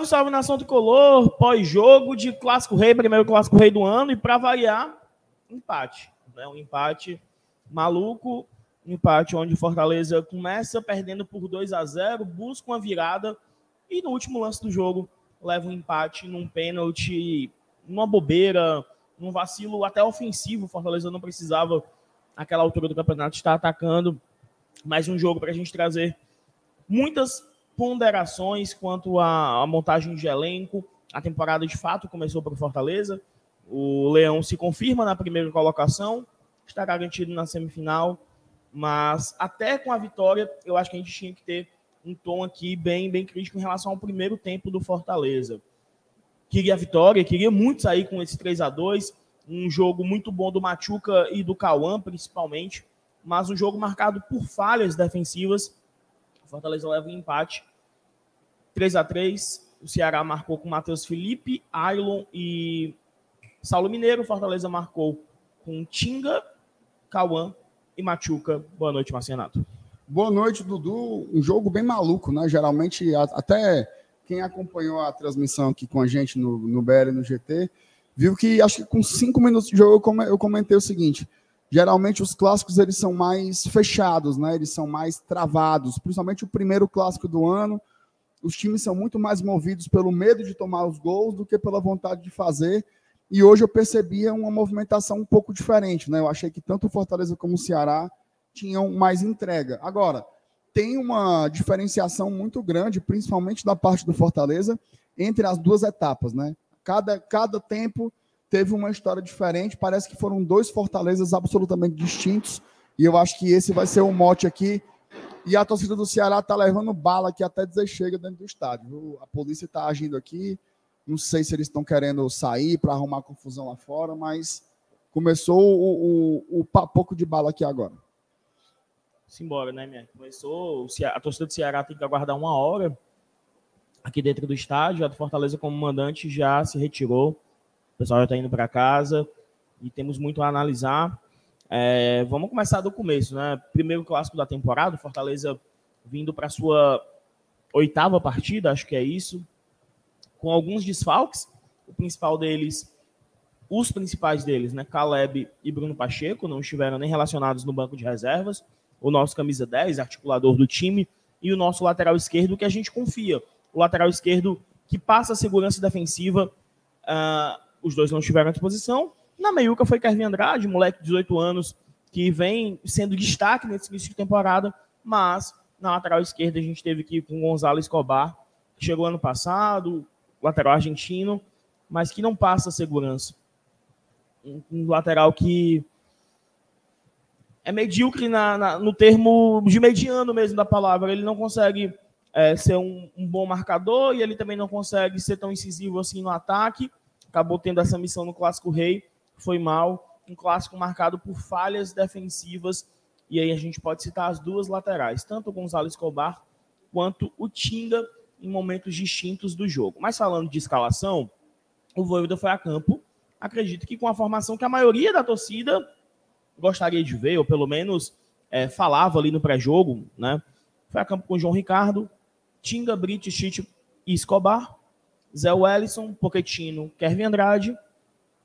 Salve, salve, nação tricolor, pós-jogo de Clássico Rei, primeiro Clássico Rei do ano, e para variar, empate. Né? Um empate maluco, um empate onde Fortaleza começa perdendo por 2 a 0 busca uma virada, e no último lance do jogo leva um empate num pênalti, numa bobeira, num vacilo até ofensivo. Fortaleza não precisava, naquela altura do campeonato, estar atacando. Mais um jogo para a gente trazer muitas ponderações quanto à, à, montagem de elenco. A temporada de fato começou para o Fortaleza. O Leão se confirma na primeira colocação, está garantido na semifinal, mas até com a vitória, eu acho que a gente tinha que ter um tom aqui bem, bem crítico em relação ao primeiro tempo do Fortaleza. Queria a vitória, queria muito sair com esse 3 a 2 um jogo muito bom do Machuca e do Cauã, principalmente, mas um jogo marcado por falhas defensivas. O Fortaleza leva um empate. 3 a 3 O Ceará marcou com Matheus Felipe, Ailon e Saulo Mineiro. Fortaleza marcou com Tinga, Cauã e Machuca. Boa noite, Marcianato. Boa noite, Dudu. Um jogo bem maluco, né? Geralmente, até quem acompanhou a transmissão aqui com a gente no, no BR e no GT, viu que acho que com cinco minutos de jogo eu comentei o seguinte: geralmente os clássicos eles são mais fechados, né? Eles são mais travados, principalmente o primeiro clássico do ano. Os times são muito mais movidos pelo medo de tomar os gols do que pela vontade de fazer. E hoje eu percebia uma movimentação um pouco diferente, né? Eu achei que tanto o Fortaleza como o Ceará tinham mais entrega. Agora, tem uma diferenciação muito grande, principalmente da parte do Fortaleza, entre as duas etapas, né? Cada, cada tempo teve uma história diferente, parece que foram dois Fortalezas absolutamente distintos, e eu acho que esse vai ser o mote aqui. E a torcida do Ceará está levando bala aqui até dizer chega dentro do estádio. A polícia está agindo aqui, não sei se eles estão querendo sair para arrumar confusão lá fora, mas começou o, o, o papoco de bala aqui agora simbora, né, minha? Começou, a torcida do Ceará tem que aguardar uma hora aqui dentro do estádio. A do Fortaleza, como mandante, já se retirou. O pessoal já está indo para casa e temos muito a analisar. É, vamos começar do começo, né? Primeiro clássico da temporada, Fortaleza vindo para sua oitava partida, acho que é isso, com alguns desfalques. O principal deles, os principais deles, né? Caleb e Bruno Pacheco, não estiveram nem relacionados no banco de reservas o nosso camisa 10, articulador do time, e o nosso lateral esquerdo, que a gente confia. O lateral esquerdo que passa a segurança defensiva, uh, os dois não estiveram à disposição. Na meiuca foi Kevin Andrade, moleque de 18 anos, que vem sendo destaque nesse início de temporada, mas na lateral esquerda a gente teve aqui com Gonzalo Escobar, que chegou ano passado, lateral argentino, mas que não passa segurança. Um, lateral que é medíocre na, na, no termo de mediano mesmo da palavra. Ele não consegue é, ser um, um, bom marcador e ele também não consegue ser tão incisivo assim no ataque. Acabou tendo essa missão no Clássico Rei, foi mal. Um clássico marcado por falhas defensivas. E aí a gente pode citar as duas laterais, tanto o Gonzalo Escobar quanto o Tinga, em momentos distintos do jogo. Mas falando de escalação, o Voivoda foi a campo. Acredito que com a formação que a maioria da torcida gostaria de ver, ou pelo menos é, falava ali no pré-jogo, né? Foi a campo com João Ricardo, Tinga, Brito, Chite e Escobar, Zé Wellison, Poquetino, Kevin Andrade,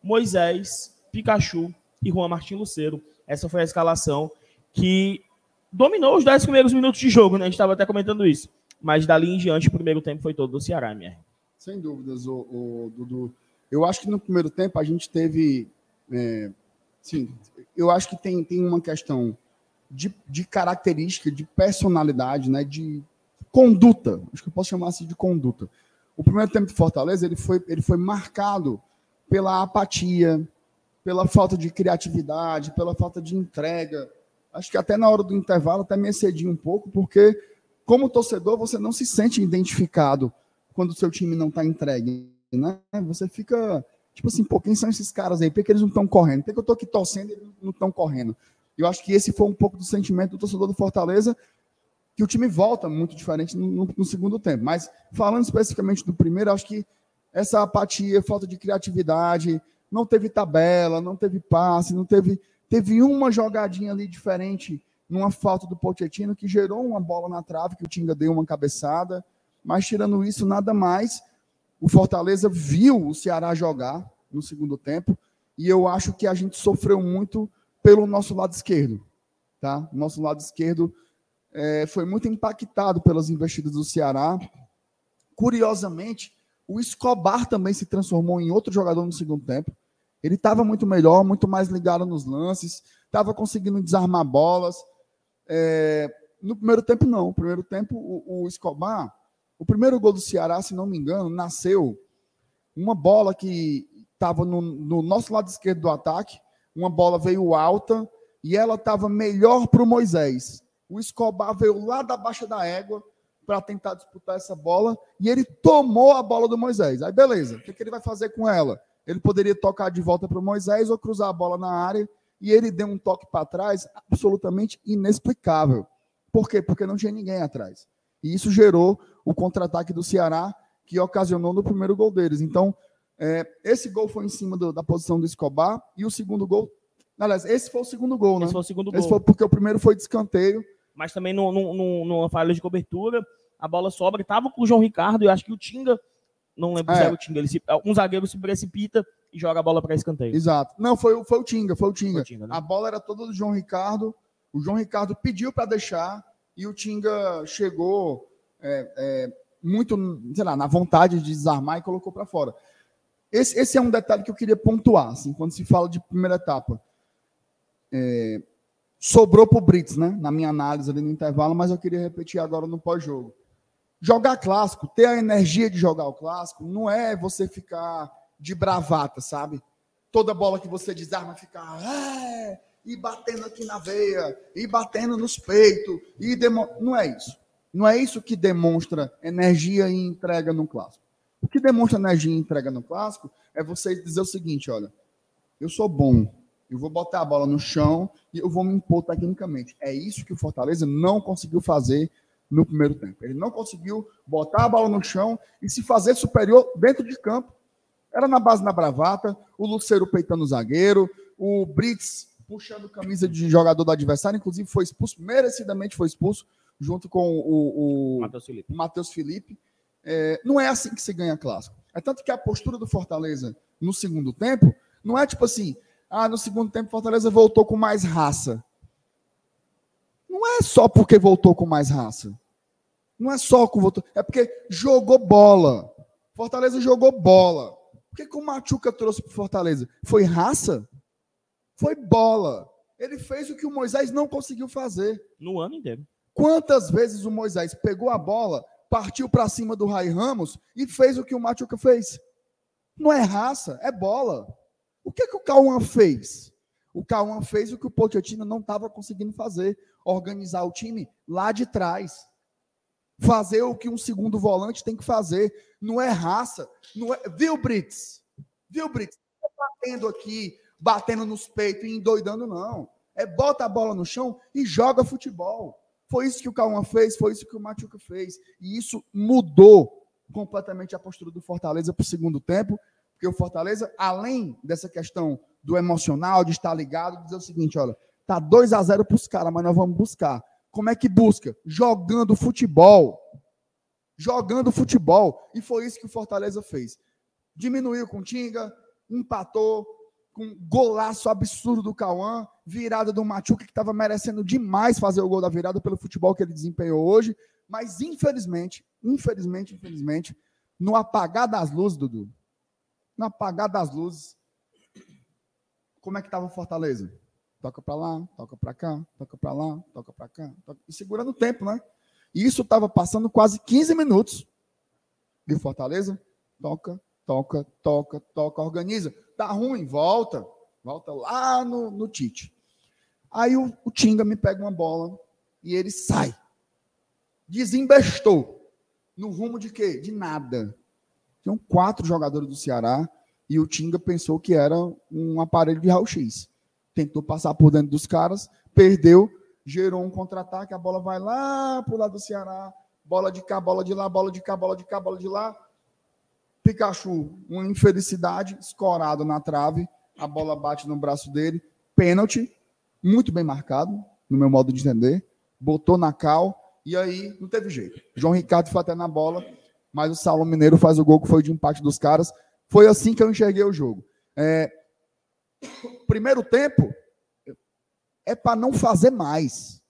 Moisés, Pikachu e Juan Martin Luceiro. Essa foi a escalação que dominou os 10 primeiros minutos de jogo, né? A gente estava até comentando isso. Mas dali em diante, o primeiro tempo foi todo do Ceará, minha. Sem dúvidas, o, o Dudu. Eu acho que no primeiro tempo a gente teve. É, sim, eu acho que tem, tem uma questão de, de característica, de personalidade, né, de conduta. Acho que eu posso chamar assim de conduta. O primeiro tempo de Fortaleza ele foi, ele foi marcado pela apatia, pela falta de criatividade, pela falta de entrega. Acho que até na hora do intervalo até me excedi um pouco, porque como torcedor você não se sente identificado quando o seu time não está entregue, né? Você fica Tipo assim, pô, quem são esses caras aí? Por que eles não estão correndo? Por que eu estou aqui torcendo e eles não estão correndo? Eu acho que esse foi um pouco do sentimento do torcedor do Fortaleza, que o time volta muito diferente no, no, no segundo tempo. Mas falando especificamente do primeiro, acho que essa apatia, falta de criatividade, não teve tabela, não teve passe, não teve. Teve uma jogadinha ali diferente numa falta do Pochettino que gerou uma bola na trave, que o Tinga deu uma cabeçada. Mas tirando isso, nada mais. O Fortaleza viu o Ceará jogar no segundo tempo e eu acho que a gente sofreu muito pelo nosso lado esquerdo. Tá? O nosso lado esquerdo é, foi muito impactado pelas investidas do Ceará. Curiosamente, o Escobar também se transformou em outro jogador no segundo tempo. Ele estava muito melhor, muito mais ligado nos lances, estava conseguindo desarmar bolas. É, no primeiro tempo, não. No primeiro tempo, o, o, Escobar, o primeiro gol do Ceará, se não me engano, nasceu uma bola que estava no, no nosso lado esquerdo do ataque, uma bola veio alta e ela estava melhor para o Moisés. O Escobar veio lá da baixa da égua para tentar disputar essa bola e ele tomou a bola do Moisés. Aí beleza, o que, que ele vai fazer com ela? Ele poderia tocar de volta para o Moisés ou cruzar a bola na área e ele deu um toque para trás absolutamente inexplicável. Por quê? Porque não tinha ninguém atrás. E isso gerou o contra-ataque do Ceará, que ocasionou no primeiro gol deles. Então, é, esse gol foi em cima do, da posição do Escobar e o segundo gol. Aliás, esse foi o segundo gol, né? Esse foi o segundo gol. Esse foi porque o primeiro foi de escanteio. Mas também numa falha de cobertura, a bola sobra. Estava com o João Ricardo e acho que o Tinga, não lembro é. se era o Tinga, ele se, um zagueiro se precipita e joga a bola para escanteio. Exato. Não, foi, foi o Tinga, foi o Tinga. Foi o Tinga né? A bola era toda do João Ricardo. O João Ricardo pediu para deixar e o Tinga chegou é, é, muito, sei lá, na vontade de desarmar e colocou para fora. Esse, esse, é um detalhe que eu queria pontuar, assim, quando se fala de primeira etapa. É, sobrou para o Brits, né? Na minha análise ali no intervalo, mas eu queria repetir agora no pós-jogo. Jogar clássico, ter a energia de jogar o clássico, não é você ficar de bravata, sabe? Toda bola que você desarma ficar é, e batendo aqui na veia, e batendo nos peitos, e demo... não é isso. Não é isso que demonstra energia e entrega no clássico. O que demonstra energia e entrega no clássico é você dizer o seguinte: olha, eu sou bom, eu vou botar a bola no chão e eu vou me impor tecnicamente. É isso que o Fortaleza não conseguiu fazer no primeiro tempo. Ele não conseguiu botar a bola no chão e se fazer superior dentro de campo. Era na base da bravata, o Luceiro peitando o zagueiro, o Brits puxando camisa de jogador do adversário, inclusive foi expulso, merecidamente foi expulso, junto com o, o Matheus Felipe. Matheus Felipe. É, não é assim que se ganha clássico. É tanto que a postura do Fortaleza no segundo tempo não é tipo assim, ah, no segundo tempo Fortaleza voltou com mais raça. Não é só porque voltou com mais raça. Não é só com voltou, é porque jogou bola. Fortaleza jogou bola. O que, que o Machuca trouxe para Fortaleza? Foi raça? Foi bola. Ele fez o que o Moisés não conseguiu fazer. No ano inteiro. Quantas vezes o Moisés pegou a bola, partiu para cima do Rai Ramos e fez o que o Machuca fez? Não é raça, é bola. O que, que o Cauã fez? O Cauã fez o que o Pochettino não estava conseguindo fazer: organizar o time lá de trás. Fazer o que um segundo volante tem que fazer. Não é raça. Não é... Viu, Brits? Viu, Brits? Não tá batendo aqui, batendo nos peitos e endoidando, não. É bota a bola no chão e joga futebol. Foi isso que o Cauã fez, foi isso que o Machuca fez. E isso mudou completamente a postura do Fortaleza para o segundo tempo. Porque o Fortaleza, além dessa questão do emocional, de estar ligado, dizer o seguinte: olha, tá 2 a 0 para os caras, mas nós vamos buscar. Como é que busca? Jogando futebol. Jogando futebol. E foi isso que o Fortaleza fez. Diminuiu com Tinga, empatou, com golaço absurdo do Cauã, virada do Machuca, que estava merecendo demais fazer o gol da virada pelo futebol que ele desempenhou hoje. Mas, infelizmente, infelizmente, infelizmente, no apagar das luzes, Dudu, no apagar das luzes, como é que estava Fortaleza? Toca para lá, toca para cá, toca para lá, toca para cá, toca... e segurando o tempo, né? E isso estava passando quase 15 minutos. E o Fortaleza toca, toca, toca, toca, organiza. Tá ruim, volta, volta lá no, no Tite. Aí o, o Tinga me pega uma bola e ele sai. Desembestou. No rumo de quê? De nada. Tinham quatro jogadores do Ceará e o Tinga pensou que era um aparelho de raio-x. Tentou passar por dentro dos caras, perdeu, gerou um contra-ataque, a bola vai lá para o lado do Ceará, bola de cá, bola de lá, bola de cá, bola de cá, bola de lá. Pikachu, uma infelicidade, escorado na trave, a bola bate no braço dele, pênalti, muito bem marcado, no meu modo de entender, botou na cal, e aí não teve jeito. João Ricardo foi até na bola, mas o Saulo Mineiro faz o gol que foi de empate dos caras. Foi assim que eu enxerguei o jogo. É, primeiro tempo é para não fazer mais.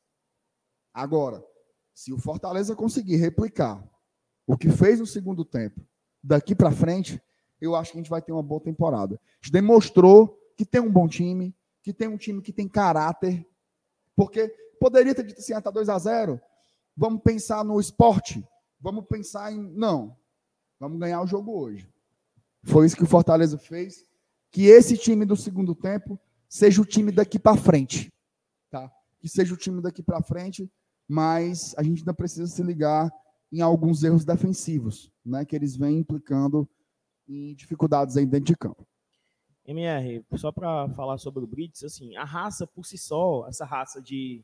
Agora, se o Fortaleza conseguir replicar o que fez no segundo tempo, daqui para frente, eu acho que a gente vai ter uma boa temporada. A gente demonstrou que tem um bom time, que tem um time que tem caráter, porque poderia ter dito assim, ah, tá 2 a 0 vamos pensar no esporte, vamos pensar em... Não, vamos ganhar o jogo hoje. Foi isso que o Fortaleza fez, que esse time do segundo tempo seja o time daqui para frente, tá? Que seja o time daqui para frente, mas a gente ainda precisa se ligar em alguns erros defensivos, né, que eles vêm implicando em dificuldades aí dentro de campo. MR, só para falar sobre o Brits, assim, a raça por si só, essa raça de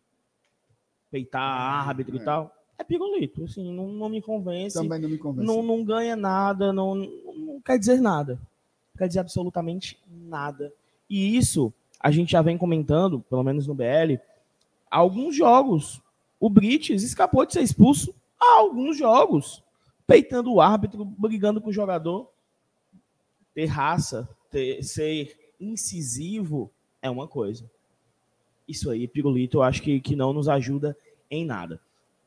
peitar árbitro é. e tal, é pirulito, assim, não, não, me convence. Também não me convence. Não, não ganha nada, não, não quer dizer nada. Não quer dizer absolutamente nada. E isso a gente já vem comentando, pelo menos no BL, alguns jogos. O Brits escapou de ser expulso há alguns jogos, peitando o árbitro, brigando com o jogador ter raça, ter, ser incisivo é uma coisa. Isso aí, Pirulito, eu acho que, que não nos ajuda em nada.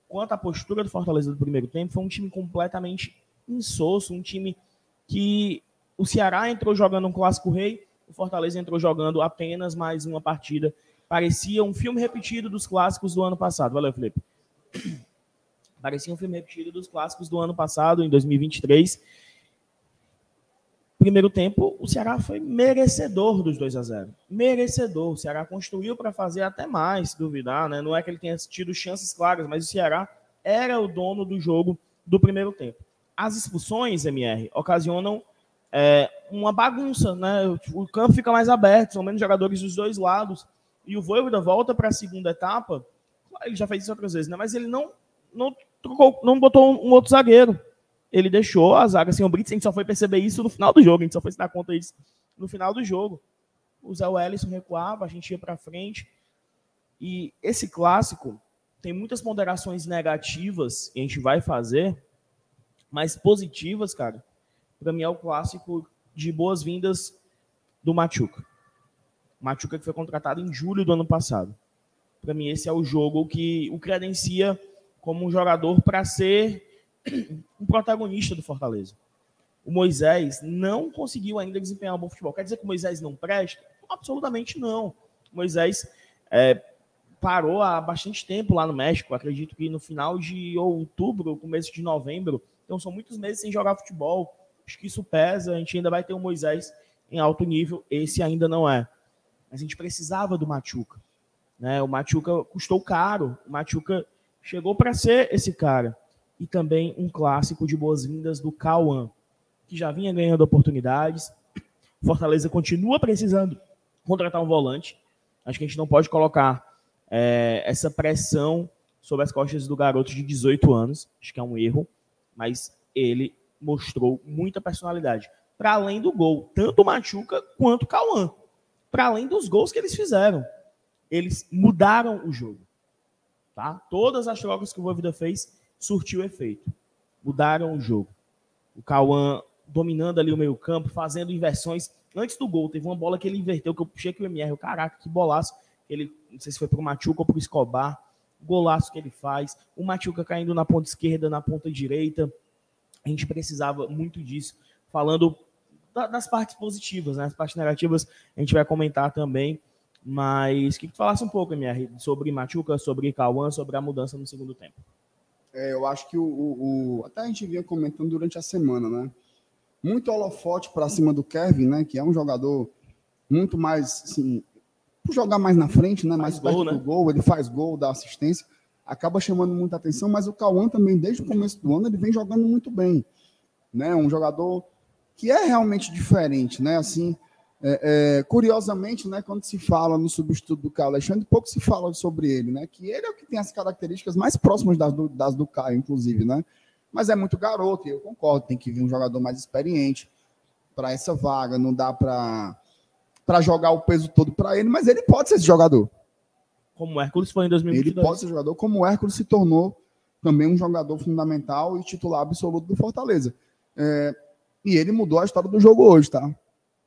Quanto à postura do Fortaleza do primeiro tempo, foi um time completamente insosso, um time que o Ceará entrou jogando um clássico rei, o Fortaleza entrou jogando apenas mais uma partida. Parecia um filme repetido dos clássicos do ano passado. Valeu, Felipe. Parecia um filme repetido dos clássicos do ano passado, em 2023 primeiro tempo, o Ceará foi merecedor dos 2 a 0 Merecedor. O Ceará construiu para fazer até mais, se duvidar, né? Não é que ele tenha tido chances claras, mas o Ceará era o dono do jogo do primeiro tempo. As expulsões, MR, ocasionam é, uma bagunça, né? O campo fica mais aberto, são menos jogadores dos dois lados. E o Voivoda volta para a segunda etapa. Ele já fez isso outras vezes, né? Mas ele não, não, trocou, não botou um, outro zagueiro ele deixou a zaga sem o Brits, a gente só foi perceber isso no final do jogo, a gente só foi se dar conta disso no final do jogo. O Zé Wellison recuava, a gente ia para frente. E esse clássico tem muitas ponderações negativas que a gente vai fazer, mas positivas, cara. Para mim é o clássico de boas-vindas do Machuca. Machuca que foi contratado em julho do ano passado. Para mim esse é o jogo que o credencia como um jogador para ser um protagonista do Fortaleza. O Moisés não conseguiu ainda desempenhar um bom futebol. Quer dizer que o Moisés não presta? Absolutamente não. O Moisés é, parou há bastante tempo lá no México. Acredito que no final de outubro, começo de novembro. Então são muitos meses sem jogar futebol. Acho que isso pesa. A gente ainda vai ter o Moisés em alto nível. Esse ainda não é. Mas a gente precisava do Machuca. Né? O Machuca custou caro. O Machuca chegou para ser esse cara e também um clássico de boas-vindas do Cauã, que já vinha ganhando oportunidades. Fortaleza continua precisando contratar um volante. Acho que a gente não pode colocar é, essa pressão sobre as costas do garoto de 18 anos. Acho que é um erro, mas ele mostrou muita personalidade. Para além do gol, tanto o Machuca quanto o Cauã. Para além dos gols que eles fizeram. Eles mudaram o jogo. Tá? Todas as trocas que o Voivoda fez surtiu efeito. Mudaram o jogo. O Cauã dominando ali o meio campo, fazendo inversões. Antes do gol, teve uma bola que ele inverteu, que eu puxei aqui o MR. Caraca, que bolaço. Ele, não sei se foi para o Machuca ou para o Escobar. Golaço que ele faz. O Machuca caindo na ponta esquerda, na ponta direita. A gente precisava muito disso. Falando das partes positivas, né? As partes negativas a gente vai comentar também. Mas que falasse um pouco, MR, sobre Machuca, sobre Cauã, sobre a mudança no segundo tempo. É, eu acho que o, o, o, Até a gente vinha comentando durante a semana, né? Muito holofote para cima do Kevin, né? Que é um jogador muito mais. Assim, por jogar mais na frente, né? Mais perto gol, do né? gol, ele faz gol, dá assistência, acaba chamando muita atenção, mas o Cauã também, desde o começo do ano, ele vem jogando muito bem. Né? Um jogador que é realmente diferente, né? Assim, é, é, curiosamente, né, quando se fala no substituto do Caio Alexandre, pouco se fala sobre ele, né? Que ele é o que tem as características mais próximas das do, das do Caio, inclusive, né? Mas é muito garoto, e eu concordo, tem que vir um jogador mais experiente para essa vaga, não dá para para jogar o peso todo para ele, mas ele pode ser esse jogador. Como o Hércules foi em 2022. Ele pode ser jogador como o Hércules se tornou também um jogador fundamental e titular absoluto do Fortaleza. É, e ele mudou a história do jogo hoje, tá?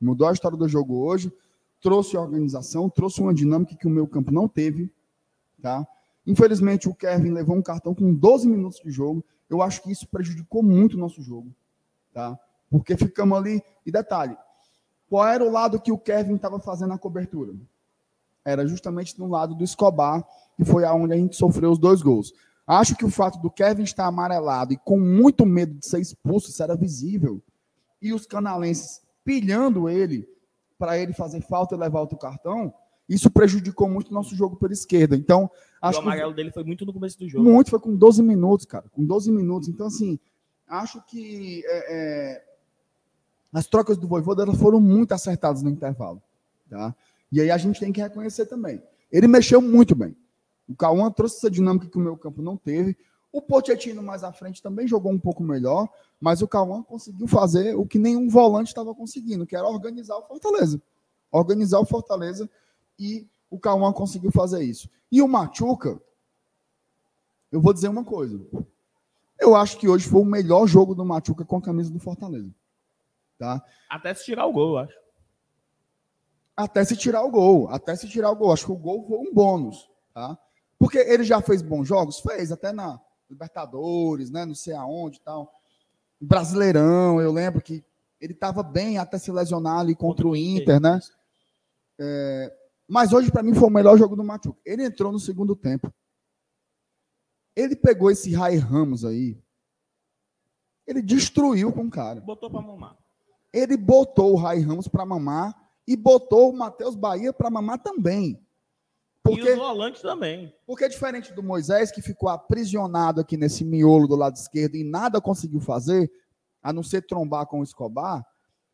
Mudou a história do jogo hoje, trouxe organização, trouxe uma dinâmica que o meu campo não teve, tá? Infelizmente, o Kevin levou um cartão com 12 minutos de jogo. Eu acho que isso prejudicou muito o nosso jogo, tá? Porque ficamos ali. E detalhe, qual era o lado que o Kevin estava fazendo a cobertura? Era justamente no lado do Escobar, que foi aonde a gente sofreu os dois gols. Acho que o fato do Kevin estar amarelado e com muito medo de ser expulso, isso era visível. E os canalenses pilhando ele para ele fazer falta e levar outro cartão, isso prejudicou muito o nosso jogo pela esquerda. Então, acho o amarelo que... dele foi muito no começo do jogo. Muito, foi com 12 minutos, cara. Com 12 minutos. Então, assim, acho que é, é... as trocas do Voivoda foram muito acertadas no intervalo. Tá? E aí a gente tem que reconhecer também. Ele mexeu muito bem. O Cauã trouxe essa dinâmica que o meu campo não teve. O Pochettino mais à frente também jogou um pouco melhor, mas o Cauã conseguiu fazer o que nenhum volante estava conseguindo, que era organizar o Fortaleza. Organizar o Fortaleza e o Cauã conseguiu fazer isso. E o Machuca, eu vou dizer uma coisa. Eu acho que hoje foi o melhor jogo do Machuca com a camisa do Fortaleza. Tá? Até se tirar o gol, eu acho. Até se tirar o gol. Até se tirar o gol. Acho que o gol foi um bônus. Tá? Porque ele já fez bons jogos? Fez, até na Libertadores, né? Não sei aonde e tal. Brasileirão, eu lembro que ele estava bem até se lesionar ali contra, o Inter, né? É, mas hoje, para mim, foi o melhor jogo do Machuca. Ele entrou no segundo tempo. Ele pegou esse Rai Ramos aí. Ele destruiu com o cara. Botou para mamar. Ele botou o Rai Ramos para mamar e botou o Matheus Bahia para mamar também. Porque, e os volantes também. Porque é diferente do Moisés, que ficou aprisionado aqui nesse miolo do lado esquerdo e nada conseguiu fazer, a não ser trombar com o Escobar,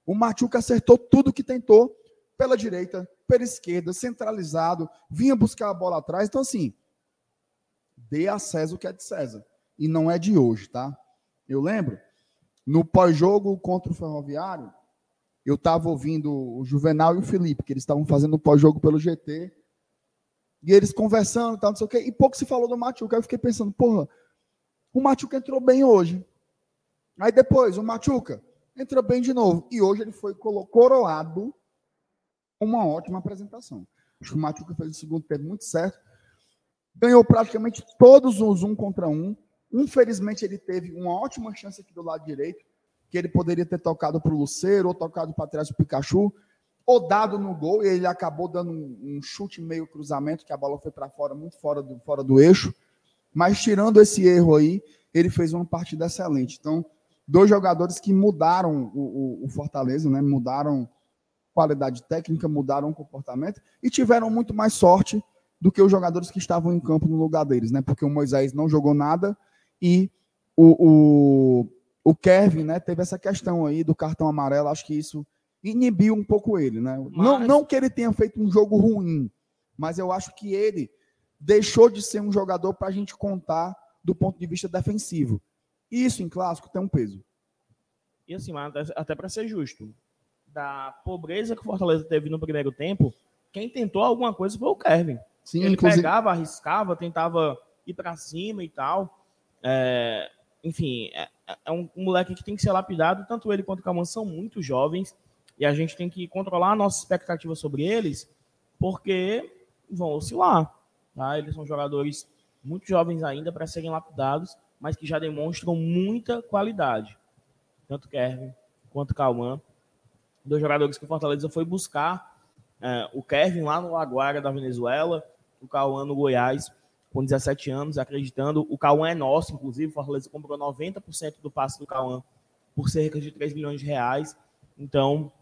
o Machuca acertou tudo que tentou pela direita, pela esquerda, centralizado, vinha buscar a bola atrás. Então, assim, dê a César o que é de César. E não é de hoje, tá? Eu lembro, no pós-jogo contra o Ferroviário, eu estava ouvindo o Juvenal e o Felipe, que eles estavam fazendo o pós-jogo pelo GT. E eles conversando, tal, não sei o quê. E pouco se falou do Machuca. Aí eu fiquei pensando, porra, o Machuca entrou bem hoje. Aí depois, o Machuca entrou bem de novo. E hoje ele foi coroado uma ótima apresentação. Acho que o Machuca fez o segundo tempo muito certo. Ganhou praticamente todos os um contra um. Infelizmente, ele teve uma ótima chance aqui do lado direito, que ele poderia ter tocado para o Luceiro ou tocado para trás do Pikachu ou dado no gol, e ele acabou dando um, um chute meio cruzamento, que a bola foi para fora, muito fora do, fora do eixo. Mas tirando esse erro aí, ele fez uma partida excelente. Então, dois jogadores que mudaram o, o, o Fortaleza, né? Mudaram qualidade técnica, mudaram o comportamento e tiveram muito mais sorte do que os jogadores que estavam em campo no lugar deles, né? Porque o Moisés não jogou nada e o, o, o Kevin, né, teve essa questão aí do cartão amarelo. Acho que isso inibiu um pouco ele, né? Mas... Não, não que ele tenha feito um jogo ruim, mas eu acho que ele deixou de ser um jogador para a gente contar do ponto de vista defensivo. Isso em clássico tem um peso. E assim, até para ser justo, da pobreza que o Fortaleza teve no primeiro tempo, quem tentou alguma coisa foi o Kevin. Sim, ele inclusive... pegava, arriscava, tentava ir para cima e tal. É, enfim, é, é, um, um, moleque que tem que ser lapidado. Tanto ele quanto o Calman são muito jovens e a gente tem que controlar a nossa expectativa sobre eles, porque vão oscilar. Tá? Eles são jogadores muito jovens ainda para serem lapidados, mas que já demonstram muita qualidade. Tanto Kevin quanto Calman. Dois jogadores que o Fortaleza foi buscar. É, o Kevin lá no Laguara da Venezuela, o Cauã no Goiás, com 17 anos, acreditando. O Cauã é nosso, inclusive. O Fortaleza comprou 90% do passe do Cauã por cerca de 3 milhões de reais. Então,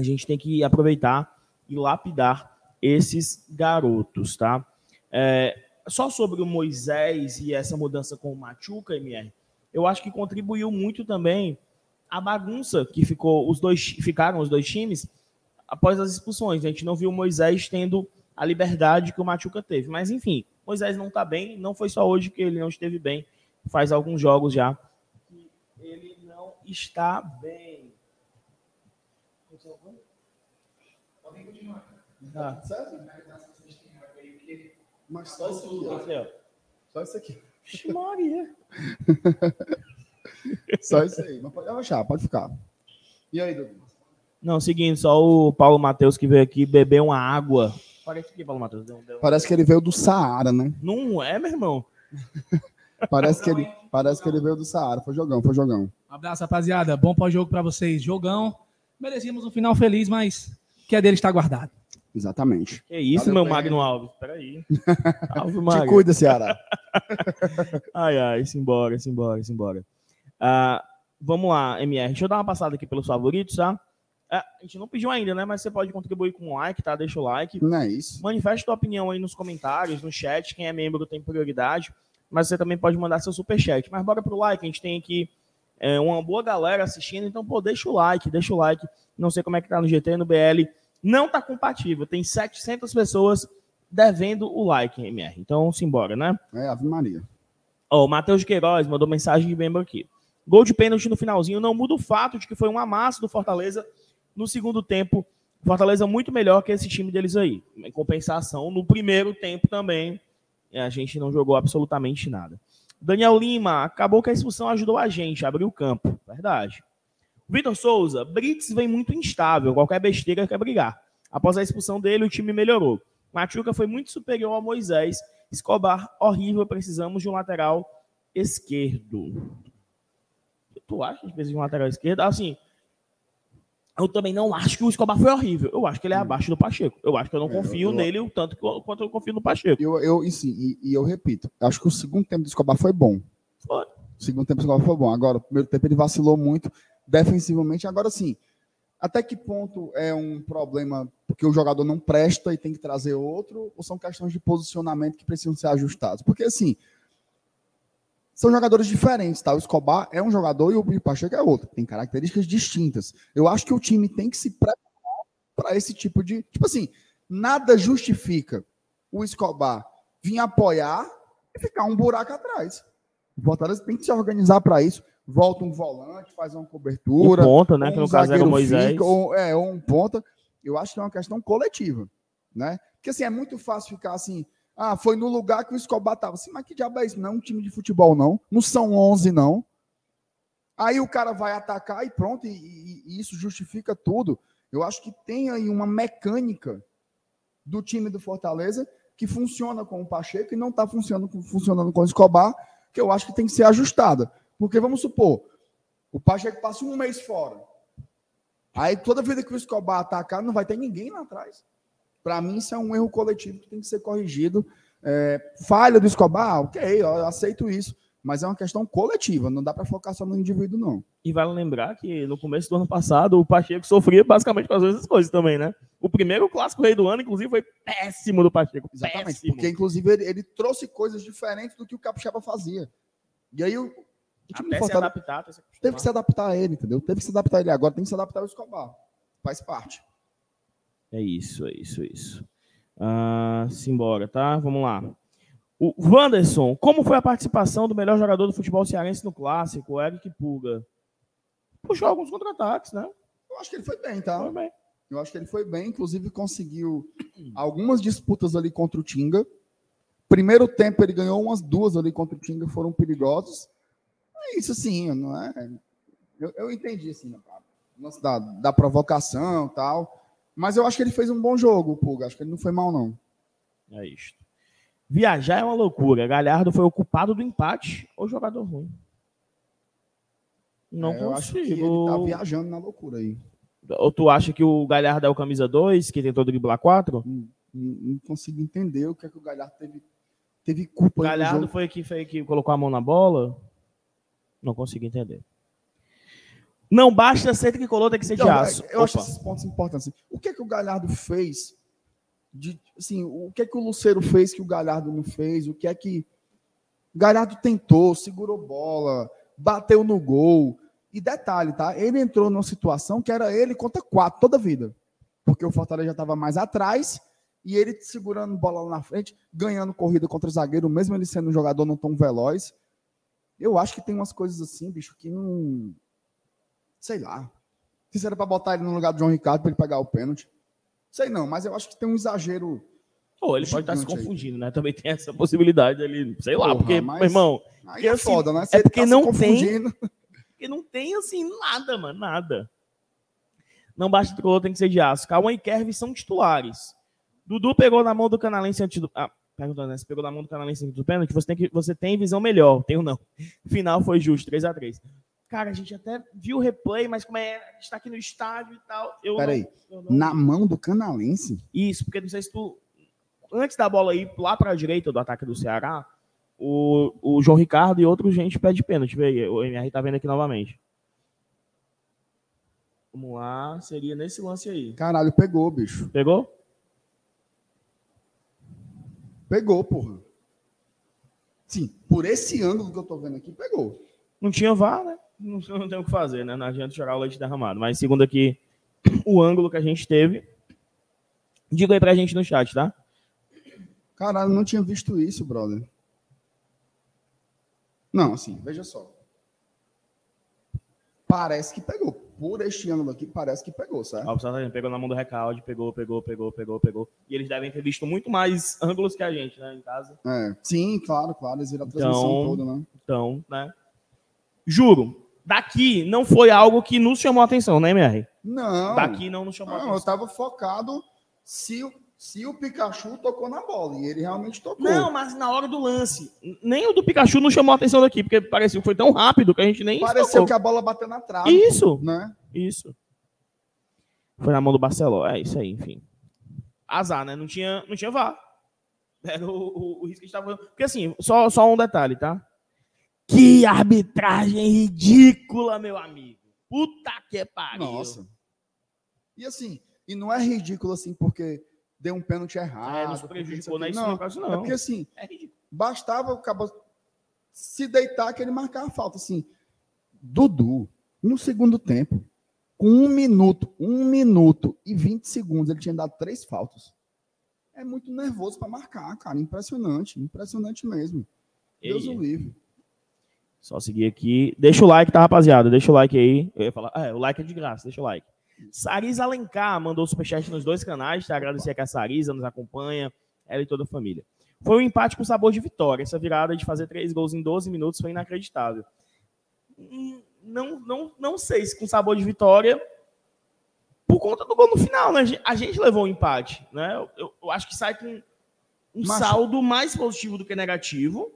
a gente tem que aproveitar e lapidar esses garotos, tá? É, só sobre o Moisés e essa mudança com o Machuca, MR, eu acho que contribuiu muito também a bagunça que ficou os dois ficaram os dois times após as expulsões. A gente não viu o Moisés tendo a liberdade que o Machuca teve, mas enfim, Moisés não está bem, não foi só hoje que ele não esteve bem, faz alguns jogos já ele não está bem. Podem continuar. Tá. Certo? Mas só isso aqui, ó. Só isso aqui. Maria. Só isso aí. Mas pode achar, pode ficar. E aí, Dudu? Não, seguinte, só o Paulo Matheus que veio aqui beber uma água. Parece que Paulo Matheus deu, deu... Parece que ele veio do Saara, né? Não é, meu irmão. Parece que ele, parece que ele veio do Saara. Foi jogão, foi jogão. Um abraço, rapaziada. Bom pós-jogo pra vocês. Jogão. Merecíamos um final feliz, mas que é dele está guardado. Exatamente. Que isso, Valeu, meu bem. Magno Alves. Peraí. Alves Te Magno. cuida, Ceará. Ai, ai, simbora, simbora, simbora. Ah, vamos lá, MR. Deixa eu dar uma passada aqui pelos favoritos, tá? É, a gente não pediu ainda, né? Mas você pode contribuir com um like, tá? Deixa o like. Não é isso. Manifeste tua opinião aí nos comentários, no chat. Quem é membro tem prioridade. Mas você também pode mandar seu superchat. Mas bora pro like. A gente tem aqui é, uma boa galera assistindo. Então, pô, deixa o like, deixa o like. Não sei como é que tá no GT, no BL. Não tá compatível. Tem 700 pessoas devendo o like, MR. Então, simbora, né? É Ave Maria. Ó, o Matheus Queiroz mandou mensagem de membro aqui. Gol de pênalti no finalzinho não muda o fato de que foi um amasso do Fortaleza no segundo tempo. Fortaleza muito melhor que esse time deles aí. Em compensação, no primeiro tempo também, a gente não jogou absolutamente nada. Daniel Lima, acabou que a expulsão ajudou a gente, abriu o campo. Verdade. Vitor Souza, Brits vem muito instável, qualquer besteira quer brigar. Após a expulsão dele, o time melhorou. Machuca foi muito superior ao Moisés. Escobar, horrível, precisamos de um lateral esquerdo. Tu acha que precisa de um lateral esquerdo? Assim, eu também não acho que o Escobar foi horrível. Eu acho que ele é abaixo do Pacheco. Eu acho que eu não É, confio eu- nele o tanto quanto eu confio no Pacheco. Eu, eu, e, sim, e, e eu repito, acho que o segundo tempo do Escobar foi bom. Foi. O segundo tempo do Escobar foi bom. Agora, o primeiro tempo ele vacilou muito defensivamente. Agora sim, até que ponto é um problema porque o jogador não presta e tem que trazer outro, ou são questões de posicionamento que precisam ser ajustados? Porque assim, são jogadores diferentes, tá? O Escobar é um jogador e o, Pacheco é outro. Tem características distintas. Eu acho que o time tem que se preparar para esse tipo de. Tipo assim, nada justifica o Escobar vir apoiar e ficar um buraco atrás. O Fortaleza tem que se organizar para isso. Volta um volante, faz uma cobertura. ponta, né? ou Que um no caso era o Moisés. fica, ou, é, ou um ponta. Eu acho que é uma questão coletiva, né? Porque assim, é muito fácil ficar assim, ah, foi no lugar que o Escobar tava. Assim, mas que diabo é isso? Não é um time de futebol, não. Não são 11, não. Aí o cara vai atacar e pronto, e, e- e isso justifica tudo. Eu acho que tem aí uma mecânica do time do Fortaleza que funciona com o Pacheco e não está funcionando, funcionando com o Escobar, que eu acho que tem que ser ajustada. Porque vamos supor, o Pacheco passa um mês fora. Aí toda vida que o Escobar atacar, não vai ter ninguém lá atrás. Para mim, isso é um erro coletivo que tem que ser corrigido. É, falha do Escobar, ok, eu aceito isso. Mas é uma questão coletiva, não dá para focar só no indivíduo, não. E vale lembrar que no começo do ano passado o Pacheco sofria basicamente com as mesmas coisas também, né? O primeiro clássico rei do ano, inclusive, foi péssimo do Pacheco. Exatamente. Péssimo. Porque, inclusive, ele, ele trouxe coisas diferentes do que o Capixaba fazia. E aí o, o time do Fortaleza adaptar, teve que se adaptar a ele, entendeu? Teve que se adaptar a ele. Agora tem que se adaptar ao Escobar. Faz parte. É isso, é isso, é isso. Ah, simbora, tá? Vamos lá. O Wanderson, como foi a participação do melhor jogador do futebol cearense no clássico, o Eric Puga? Puxou alguns contra-ataques, né? Eu acho que ele foi bem, tá? Foi bem. Eu acho que ele foi bem, inclusive conseguiu algumas disputas ali contra o Tinga. Primeiro tempo ele ganhou umas duas ali contra o Tinga, foram perigosos. É isso sim, não é? Eu, eu entendi assim, né, cara? Da, da provocação e tal. Mas eu acho que ele fez um bom jogo, Puga. Acho que ele não foi mal, não. É isto. Viajar é uma loucura. Galhardo foi o culpado do empate ou jogador ruim? Não É, eu acho que ele consigo. tá viajando na loucura aí. Ou tu acha que o Galhardo é o camisa 2, que tentou driblar 4? Não, não consigo entender o que é que o Galhardo teve, teve culpa O Galhardo foi que, foi que colocou a mão na bola? Não consigo entender. Não basta ser tricolor, tem que ser de aço. Eu acho Opa. esses pontos importantes. assim. O que é que o Galhardo fez? De, assim, o que é que o Luceiro fez que o Galhardo não fez? O que é que o Galhardo tentou, segurou bola, bateu no gol. E detalhe, tá? Ele entrou numa situação que era ele contra quatro toda a vida. Porque o Fortaleza já estava mais atrás e ele segurando bola lá na frente, ganhando corrida contra o zagueiro, mesmo ele sendo um jogador não tão veloz. Eu acho que tem umas coisas assim, bicho, que não. Sei lá. Se era para botar ele no lugar do João Ricardo para ele pegar o pênalti. Sei não, mas eu acho que tem um exagero Ou ele pode estar se Gigante aí. confundindo, né? Também tem essa possibilidade ali, sei lá, Porra, porque, mas- meu irmão, Aí é assim, foda, né? é Você porque tá se não tem- confundindo. porque não tem, assim, nada, mano, nada. Não basta tricolor, tem que ser de aço. Cauã e Kerv são titulares. Dudu pegou na mão do canalense antes do... Ah, perguntando, né? Você pegou na mão do canalense antes do pênalti, você tem, que, você tem visão melhor. Tenho não. Final foi justo, 3x3. Cara, a gente até viu o replay, mas como é... A gente tá aqui no estádio e tal... Eu Peraí, não- na mão do canalense? Isso, porque não sei se tu. Antes da bola ir lá para a direita do ataque do Ceará, o, o João Ricardo e outro gente pede pênalti. Vê aí, o MR tá vendo aqui novamente. Vamos lá, seria nesse lance aí. Caralho, pegou, bicho. Pegou? Pegou, porra. Sim, por esse ângulo que eu tô vendo aqui, pegou. Não tinha VAR, né? Não, não tem o que fazer, né? Não adianta jogar o leite derramado. Mas segundo aqui, o ângulo que a gente teve. Diga aí pra gente no chat, tá? Caralho, não tinha visto isso, brother. Não, assim, veja só. Parece que pegou. Por este ângulo aqui, parece que pegou, certo? O pegou na mão do recalde, pegou, pegou, pegou, pegou, pegou. E eles devem ter visto muito mais ângulos que a gente, né? Em casa. É. Sim, claro, claro. Eles viram a transmissão Então- toda, né? Então, né? Juro, daqui não foi algo que nos chamou a atenção, né, MR? Não. Daqui não nos chamou a Não, eu atenção. tava focado se, o- se o Pikachu tocou na bola. E ele realmente tocou. Não, mas na hora do lance, nem o do Pikachu não chamou a atenção daqui, porque parecia que foi tão rápido que a gente nem Pareceu tocou. que a bola bateu na trave. Isso, Né? isso. Foi na mão do Barcelona, é isso aí, enfim. Azar, né? Não tinha, não tinha VAR. Era o, o, o risco que estava. Porque assim, só, só um detalhe, tá? Que arbitragem ridícula, meu amigo. Puta que pariu. Nossa. E assim, e não é ridículo assim porque deu um pênalti errado. É, nos prejudicou, não não é É porque assim, É bastava o cabo se deitar que ele marcar a falta. Assim, Dudu, no segundo tempo, com um minuto, um minuto e 20 segundos, ele tinha dado três faltas. É muito nervoso para marcar, cara. Impressionante, impressionante mesmo. Deus o livre. Só seguir aqui. Deixa o like, tá, rapaziada? Deixa o like aí. Eu ia falar. É, o like é de graça, deixa o like. Sarisa Alencar mandou superchat nos dois canais, tá? Agradecer que a Sarisa nos acompanha, ela e toda a família. Foi um empate com sabor de vitória. Essa virada de fazer três gols em 12 minutos foi inacreditável. Hum, Não, não, não sei se com sabor de vitória por conta do gol no final, né? A gente- levou o empate, né? Eu, eu- eu acho que sai com um Macho. saldo mais positivo do que negativo,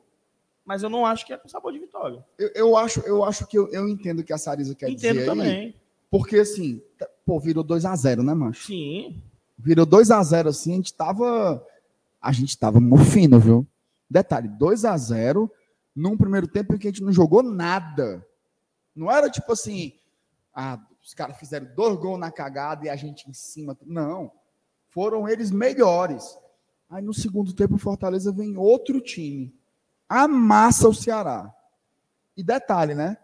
mas eu não acho que é com sabor de vitória. Eu, eu acho, eu acho que eu, eu entendo o que a Sarisa quer Entendo dizer aí, também. porque assim, tá- pô, virou 2 a 0 né, mancho? Sim. Virou 2 a 0 assim, a gente tava a gente tava mofino, viu? Detalhe, 2 a 0 num primeiro tempo em que a gente não jogou nada. Não era tipo assim, ah, os caras fizeram dois gols na cagada e a gente em cima. Não. Foram eles melhores. Aí no segundo tempo o Fortaleza vem outro time. Amassa o Ceará. E detalhe, né?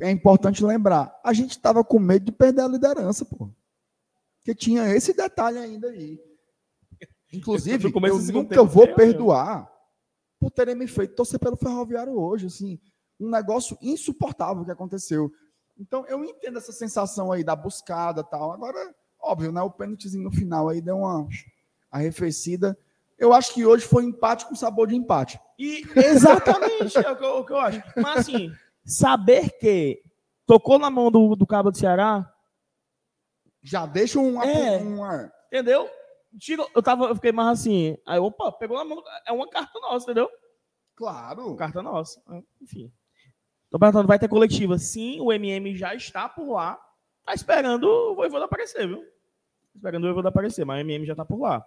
É importante lembrar, a gente estava com medo de perder a liderança, pô. Porque tinha esse detalhe ainda aí. Inclusive, eu nunca vou meu perdoar por terem me feito torcer pelo Ferroviário hoje, assim, um negócio insuportável que aconteceu. Então, eu entendo essa sensação aí da buscada tal. Agora, óbvio, né? O pênaltizinho no final aí deu uma arrefecida. Eu acho que hoje foi empate com sabor de empate. E exatamente é o que, eu, o que eu acho. Mas assim, saber que tocou na mão do, do cabo do Ceará, Já deixa um, É. uma- entendeu? Tira, eu tava, eu fiquei mais assim. Aí, opa, pegou na mão. É uma carta nossa, entendeu? Claro. Carta nossa. Ah, Enfim. Tô perguntando, vai ter coletiva? Sim, o MM já está por lá. Tá esperando o Voivoda aparecer, viu? Esperando o Voivoda aparecer, mas o MM já tá por lá.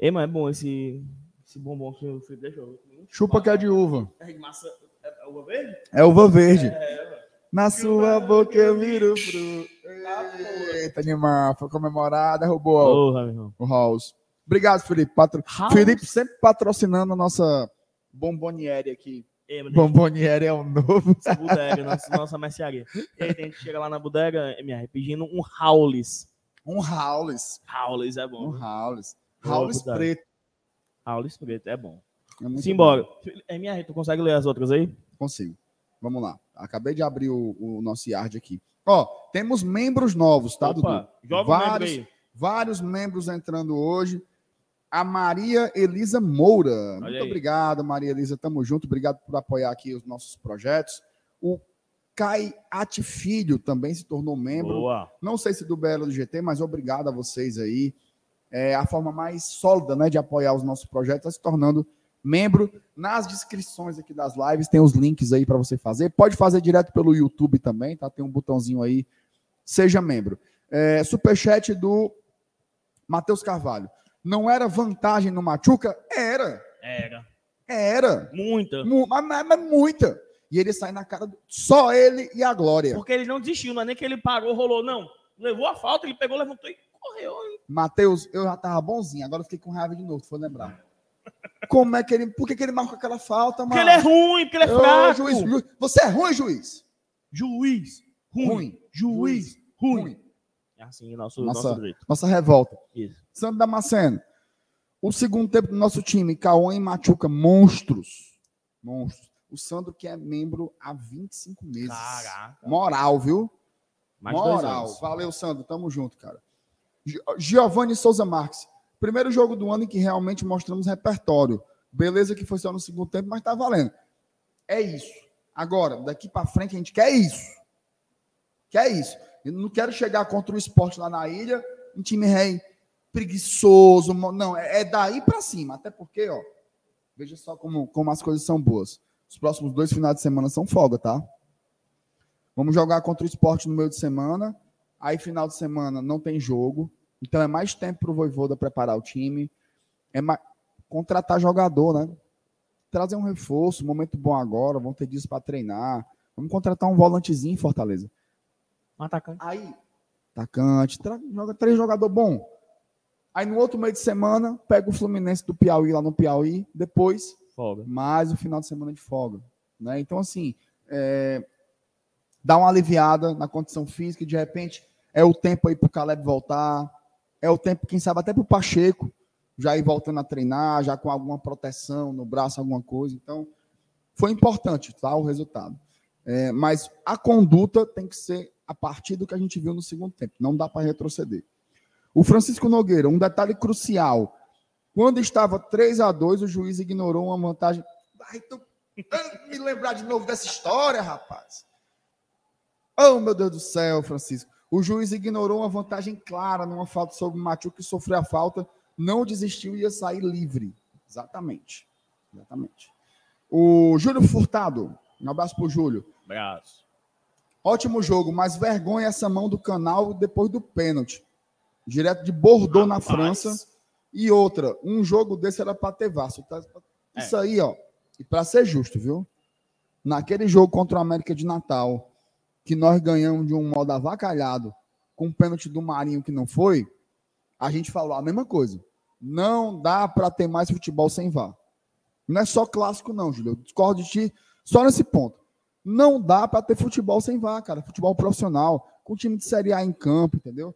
Ei, mas é bom esse, esse bombom que o Felipe deixou. Chupa que é de uva. É massa. É, é uva verde? É uva verde. É, Na sua boca eu viro. Ah, Eita, animal. Foi comemorado, derrubou Porra, meu irmão. o House. Obrigado, Felipe. Patro... House? Felipe sempre patrocinando a nossa bomboniere aqui. Ei, mas Bomboniere é o novo. Nossa bodega, nossa, nossa mercearia. E aí, tem gente chega lá na bodega, MR, pedindo um Howlis. Um Howlis. Howlis é Um bom. Boa, Howlis verdade. preto. Howlis preto, é bom. É Simbora. MR, tu consegue ler as outras aí? Consigo. Vamos lá. Acabei de abrir o, o nosso yard aqui. Ó, temos membros novos, tá, Dudu? Opa, joga o membro Vários, vários membros entrando hoje. a Maria Elisa Moura. Olha Muito aí. obrigado, Maria Elisa. Tamo junto. Obrigado por apoiar aqui os nossos projetos. O Kai Ati Filho também se tornou membro. Boa. Não sei se do BL do GT, mas obrigado a vocês aí. É a forma mais sólida né, de apoiar os nossos projetos é se tornando membro. Nas descrições aqui das lives tem os links aí para você fazer. Pode fazer direto pelo YouTube também, tá? Tem um botãozinho aí. Seja membro. É, superchat do Matheus Carvalho. Não era vantagem no Machuca? Era. Era. Era. Muita. Mu- Mas, mas- muita. E ele sai na cara do... Só ele e a Glória. Porque ele não desistiu, não é nem que ele parou, rolou, não. Levou a falta, ele pegou, levantou e correu. Matheus, eu já tava bonzinho, agora eu fiquei com raiva de novo, foi lembrar. Como é que ele. Por que, que ele marcou aquela falta, mano? Porque ele é ruim, porque ele é Ô, fraco. juiz, juiz, você é ruim, juiz? Juiz. Ruim. Ruim. Juiz. Ruim. Ruim. É assim, nosso, Nossa. nosso grito. Nossa revolta. Isso. Santo Damasceno. O segundo tempo do nosso time, Cauã e Machuca, monstros. Monstros. O Sandro, que é membro há 25 meses. Caraca. Moral, viu? Mais Moral. Valeu, Sandro. Tamo junto, cara. Gi- Giovanni Souza Marques. Primeiro jogo do ano em que realmente mostramos repertório. Beleza que foi só no segundo tempo, mas tá valendo. É isso. Agora, daqui pra frente, a gente quer isso. Quer isso. Eu não quero chegar contra o esporte lá na ilha, um time rei preguiçoso. Não, é é daí pra cima. Até porque, ó, veja só como, como as coisas são boas. Os próximos dois finais de semana são folga, tá? Vamos jogar contra o esporte no meio de semana. Aí, final de semana, não tem jogo. Então, é mais tempo para o Voivoda preparar o time. É mais... contratar jogador, né? Trazer um reforço, momento bom agora. Vão ter dias para treinar. Vamos contratar um volantezinho em Fortaleza. Um atacante. Aí, atacante, tra- joga três jogadores bom. Aí, no outro meio de semana, pega o Fluminense do Piauí lá no Piauí. Depois, Folga. mais o final de semana de folga. Né? Então, assim, é, dá uma aliviada na condição física, e de repente é o tempo aí para o Caleb voltar, é o tempo, quem sabe, até para o Pacheco já ir voltando a treinar, já com alguma proteção no braço, alguma coisa. Então, foi importante tá, o resultado. É, mas a conduta tem que ser a partir do que a gente viu no segundo tempo. Não dá para retroceder. O Francisco Nogueira, um detalhe crucial. Quando estava 3 a 2 o juiz ignorou uma vantagem. Ai, tu... Me lembrar de novo dessa história, rapaz. Oh, meu Deus do céu, Francisco. O juiz ignorou uma vantagem clara numa falta sobre o Machu que sofreu a falta, não desistiu e ia sair livre. Exatamente. Exatamente. O Júlio Furtado. Um abraço pro Júlio. Braço. Ótimo jogo, mas vergonha essa mão do canal depois do pênalti. Direto de Bordeaux na Rapaz. França. E outra, um jogo desse era para ter Vasco. Tá? É. Isso aí, ó. E para ser justo, viu? Naquele jogo contra o América de Natal, que nós ganhamos de um modo avacalhado, com um pênalti do Marinho que não foi, a gente falou a mesma coisa. Não dá para ter mais futebol sem VAR. Não é só clássico, não, Júlio. Eu discordo de ti só nesse ponto. Não dá para ter futebol sem VAR, cara. Futebol profissional, com time de Série A em campo, entendeu?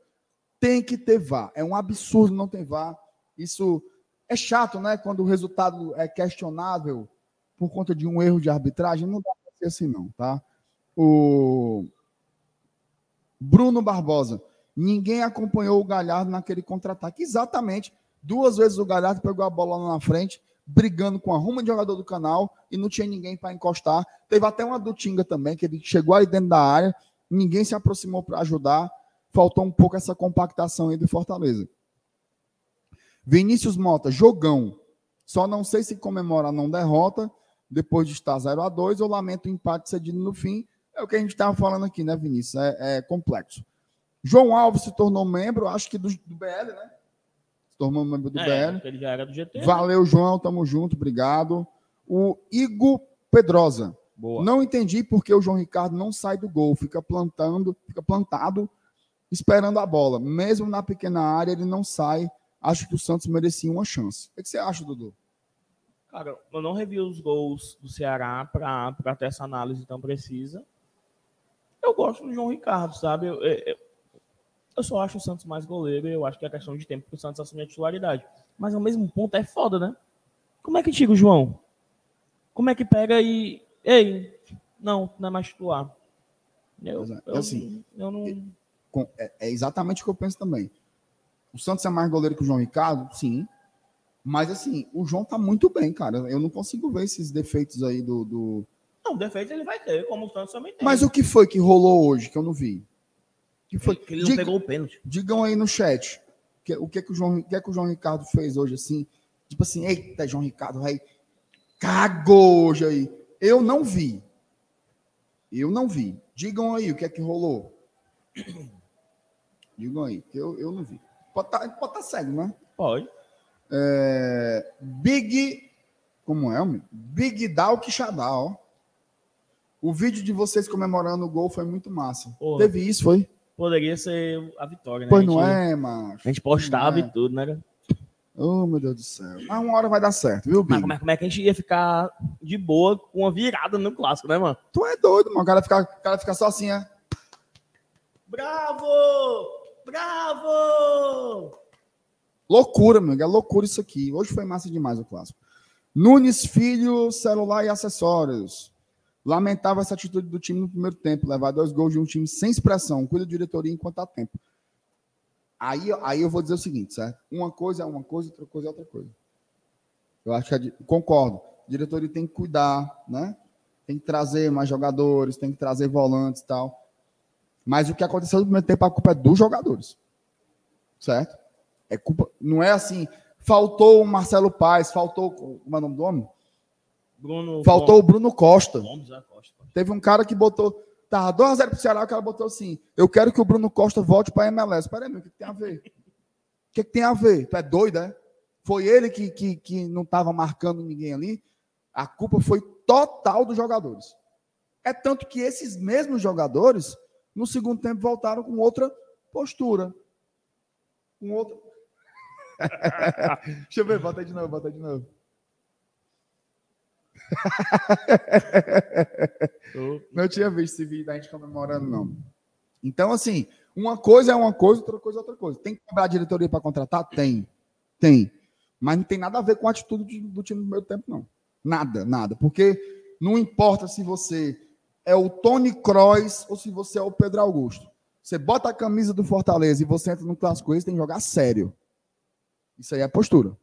Tem que ter VAR. É um absurdo não ter VAR. Isso é chato, né? Quando o resultado é questionável por conta de um erro de arbitragem. Não dá para ser assim, não, tá? O Bruno Barbosa. Ninguém acompanhou o Galhardo naquele contra-ataque. Exatamente. Duas vezes o Galhardo pegou a bola lá na frente, brigando com a ruma de jogador do canal e não tinha ninguém para encostar. Teve até uma do Tinga também, que ele chegou aí dentro da área, ninguém se aproximou para ajudar. Faltou um pouco essa compactação aí do Fortaleza. Vinícius Mota, jogão. Só não sei se comemora a não derrota depois de estar 0 a 2 ou lamenta o empate cedido no fim. É o que a gente estava falando aqui, né, Vinícius? É, é complexo. João Alves se tornou membro, acho que do, do BL, né? Se tornou membro do É, BL. ele já era do GT. né? Valeu, João, tamo junto, obrigado. O Igor Pedrosa. Boa. Não entendi porque o João Ricardo não sai do gol, fica plantando, fica plantado, esperando a bola. Mesmo na pequena área, ele não sai. Acho que o Santos merecia uma chance. O que você acha, Dudu? Cara, eu não revi os gols do Ceará para ter essa análise tão precisa. Eu gosto do João Ricardo, sabe? Eu, eu, eu só acho o Santos mais goleiro e eu acho que é questão de tempo que o Santos assume a titularidade. Mas ao mesmo ponto é foda, né? Como é que tira o João? Como é que pega e. Ei, não, não é mais titular. Eu, é, eu, assim, eu não. Com- É, é exatamente o que eu penso também. O Santos é mais goleiro que o João Ricardo? Sim. Mas assim, o João tá muito bem, cara. Eu não consigo ver esses defeitos aí do. do... Não, defeito ele vai ter, como o Santos também tem. Mas o que foi que rolou hoje que eu não vi? Que foi? Ele não Diga- pegou o pênalti. Digam aí no chat. que- o que, que o João, que, que o João Ricardo fez hoje, assim? Tipo assim, eita, João Ricardo, vai. Cagou hoje aí. Eu não vi. Eu não vi. Digam aí o que é que rolou. Digam aí, que eu, eu não vi. Pode estar pode tá cego, né? Pode. É, Big. Como é, homem? Big Dal Quixadá, ó. O vídeo de vocês comemorando o gol foi muito massa. Porra. Teve isso, foi? Poderia ser a vitória, né? Pois gente, não é, macho. A gente postava é. e tudo, né? Oh, meu Deus do céu. Mas uma hora vai dar certo, viu, Big? Mas como é, como é que a gente ia ficar de boa com uma virada no clássico, né, mano? Tu é doido, mano. O cara fica, o cara fica só assim, é. Bravo! Bravo! Loucura, meu. É loucura isso aqui. Hoje foi massa demais o clássico. Nunes Filho, celular e acessórios. Lamentável essa atitude do time no primeiro tempo. Levar dois gols de um time sem expressão. Cuida da diretoria enquanto há tempo. Aí, aí eu vou dizer o seguinte, certo? Uma coisa é uma coisa, outra coisa é outra coisa. Eu acho que di- concordo. A diretoria tem que cuidar, né? Tem que trazer mais jogadores, tem que trazer volantes e tal. Mas o que aconteceu no primeiro tempo, a culpa é dos jogadores. Certo? É culpa. Não é assim. Faltou o Marcelo Paes, faltou. Como é o nome do homem? Bruno. Faltou o Bruno Costa. Gomes, né? Costa. Teve um cara que botou. Tava 2x0 pro Ceará, o cara botou assim. Eu quero que o Bruno Costa volte pra MLS. Peraí, meu, o que, que tem a ver? O que, que tem a ver? Tu é doido, é? Foi ele que, que, que não estava marcando ninguém ali. A culpa foi total dos jogadores. É tanto que esses mesmos jogadores, no segundo tempo, voltaram com outra postura. Com outra. Deixa eu ver, bota aí de novo, bota aí de novo. Não tinha visto esse vídeo da gente comemorando, não. Então, assim, uma coisa é uma coisa, outra coisa é outra coisa. Tem que cobrar a diretoria para contratar? Tem. Tem. Mas não tem nada a ver com a atitude de- do time do meu tempo, não. Nada, nada. Porque não importa se você é o Tony Kroos ou se você é o Pedro Augusto. Você bota a camisa do Fortaleza e você entra no clássico, você tem que jogar sério. Isso aí é postura.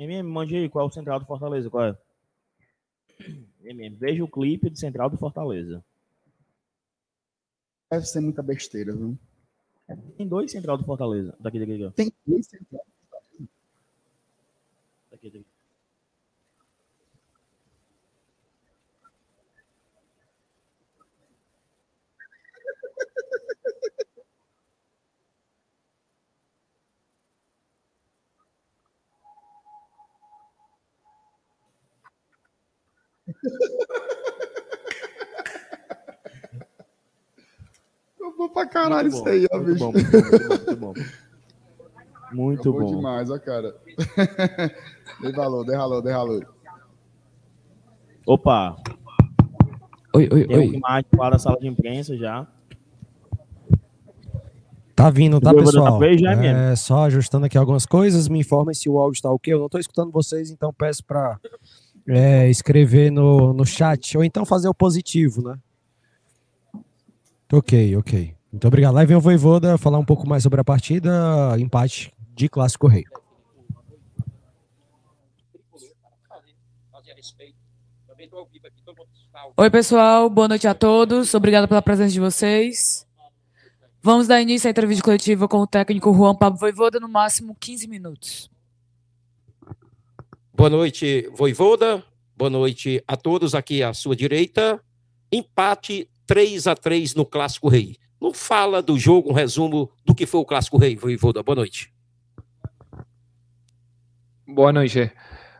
MM, mande aí qual é o central do Fortaleza, qual é? MM, veja o clipe de central do Fortaleza. Deve ser muita besteira, viu? Tem dois central do Fortaleza. Daqui, daqui, daqui. Tem dois centrais. Daqui, daqui. Eu vou pra caralho isso aí, ó, muito bicho. bom, muito bom, muito bom. Muito bom. demais, ó, cara. dei valor, dei valor, dei valor. Opa, Oi, oi, tem oi. imagem lá da sala de imprensa já. Tá vindo, tá, pessoal? É, só ajustando aqui algumas coisas. Me informem se o áudio está ok. Eu não estou escutando vocês, então peço para escrever no, no chat ou então fazer o positivo, né? Ok, ok. Muito obrigado. Lá vem o Voivoda falar um pouco mais sobre a partida. Empate de Clássico Rei. Oi, pessoal. Boa noite a todos. Obrigada pela presença de vocês. Vamos dar início à entrevista coletiva com o técnico Juan Pablo Voivoda, no máximo 15 minutos. Boa noite, Voivoda. Boa noite a todos aqui à sua direita. Empate 3 a 3 no Clássico Rei. Não fala do jogo, um resumo do que foi o Clássico Rei, Voivoda. Boa noite. Boa noite.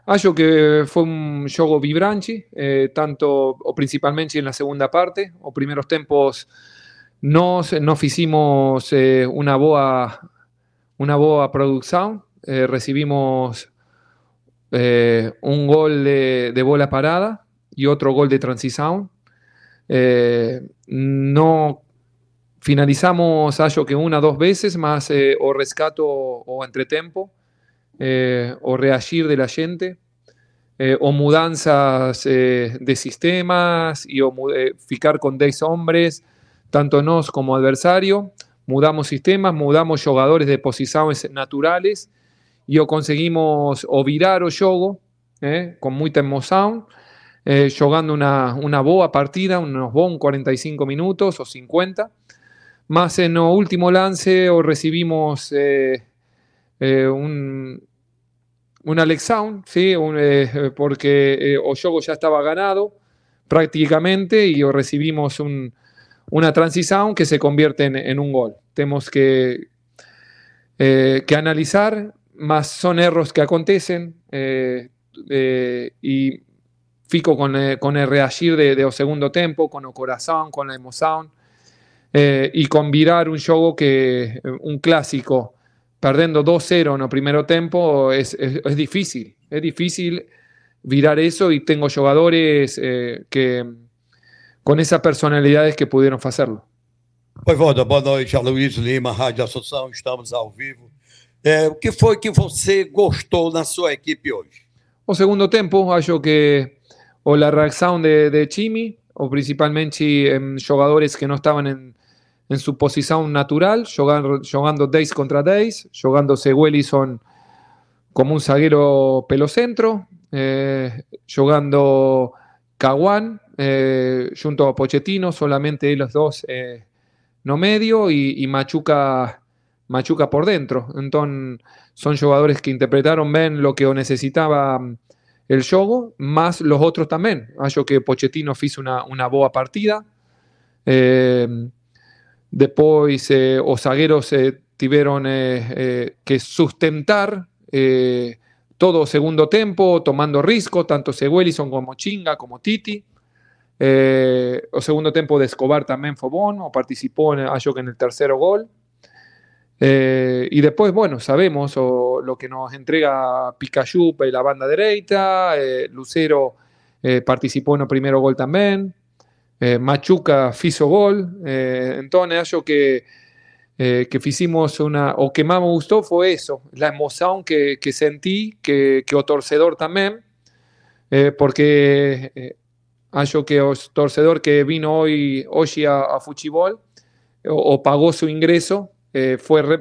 Acho que fue un juego vibrante, eh, tanto principalmente en la segunda parte. Os primeros tempos nos, nos hicimos eh, una boa una boa producción. Eh, recibimos eh, un gol de, bola parada y otro gol de transición. Eh, no finalizamos, acho que una dos veces, más eh, o rescato o entretempo o reagir de la gente, o mudanzas de sistemas y o ficar con 10 hombres, tanto nos como adversario. Mudamos sistemas, mudamos jugadores de posiciones naturales e o conseguimos o virar o jogo eh, com muita emoção, eh, jogando uma, uma boa partida, uns bons 45 minutos ou 50. Mas en el último lance o recibimos eh, eh, un, un Alex Sound, ¿sí? Eh, porque o juego ya estaba ganado prácticamente y o recibimos un, una transición que se convierte en, un gol. Tenemos que, que analizar, más son errores que acontecen eh, eh, y fico con, eh, con el reagir de, de o segundo tempo, con el corazón, con la emoción y con virar un juego que un clásico perdiendo 2-0 en el primer tiempo es, es, es, difícil. Es difícil virar eso y tengo jugadores eh, que con esas personalidades que pudieron hacerlo. Voivoda, boa noite. Aloysio Lima, Rádio Assunção, estamos ao vivo. É, o que foi que você gostou na sua equipe hoje? O segundo tempo, acho que o la reacción de, de Chimi, o principalmente en jugadores que no estaban en, en su posición natural, jugando, jugando 10 contra 10, jugándose Wellison como un zaguero pelocentro, eh, jugando Caguán eh, junto a Pochettino, solamente los dos eh, no medio, y, Machuca, Machuca por dentro. Entonces, son jugadores que interpretaron bien lo que necesitaba el juego, más los otros también. Acho que Pochettino hizo una, una boa partida. Eh, Después eh, os zagueros eh, tuvieron eh, que sustentar todo segundo tiempo, tomando riesgo, tanto Seguelison como Chinga, como Titi. o segundo tiempo de Escobar también fue bueno, participó en, que en el tercer gol. Y después, bueno, sabemos o, lo que nos entrega Pikachu y la banda derecha, Lucero participó en el primer gol también. Eh, Machuca hizo gol, eh, entonces yo que, eh, que hicimos una, o que más me gustó fue eso, la emoción que, que sentí, que, que o torcedor también, porque yo que el torcedor que vino hoy, hoy a, a Fuchibol o, o, pagó su ingreso, fue re,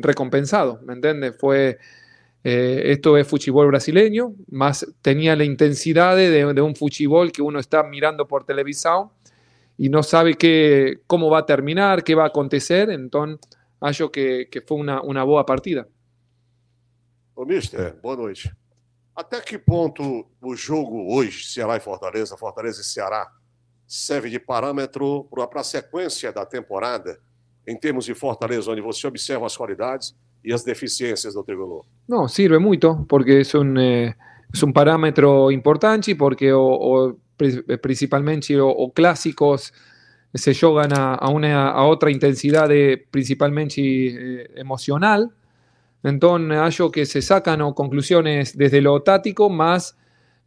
recompensado, ¿me entiendes? Fue... esto es fuchibol brasileño, más tenía la intensidad de, de, un fuchibol que uno está mirando por televisión y no sabe qué, cómo va a terminar, qué va a acontecer, entonces acho que, que foi uma, uma boa partida. Ô, mister, boa noite. Até que ponto o jogo hoje, Ceará e Fortaleza, Fortaleza e Ceará, serve de parâmetro para a sequência da temporada, em termos de Fortaleza, onde você observa as qualidades e as deficiências do tricolor? Não, sirve muito, porque é um, é um parâmetro importante, porque o, o principalmente o, o clásicos se juegan a, a, una, a otra intensidad de, principalmente eh, emocional. Entonces, hallo que se sacan conclusiones desde lo táctico, más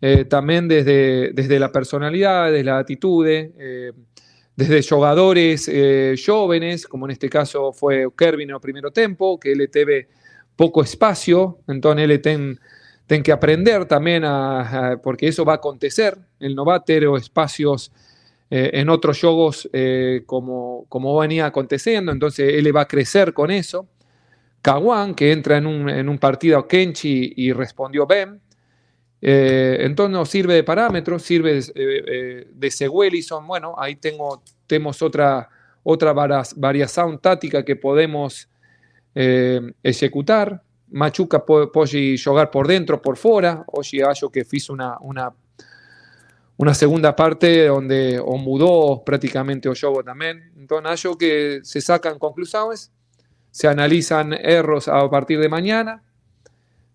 eh, también desde, desde la personalidad, desde la actitud, eh, desde jugadores eh, jóvenes, como en este caso fue Kervin en el primer tiempo, que él tuvo poco espacio, entonces él ten tienen que aprender también a, a, porque eso va a acontecer, el no va a tener espacios eh, en otros juegos eh, como, como venía aconteciendo, entonces él va a crecer con eso. Kawan, que entra en un, en un partido Kenchi y respondió bien, eh, entonces nos sirve de parámetro, sirve de, de Seguelison, bueno, ahí tengo, tenemos otra, otra variación táctica que podemos ejecutar, Machuca puede jugar por dentro, por fuera. Hoy hallo que hizo una, una, segunda parte donde o mudó prácticamente o juego también. Entonces hallo que se sacan conclusiones, se analizan errores a partir de mañana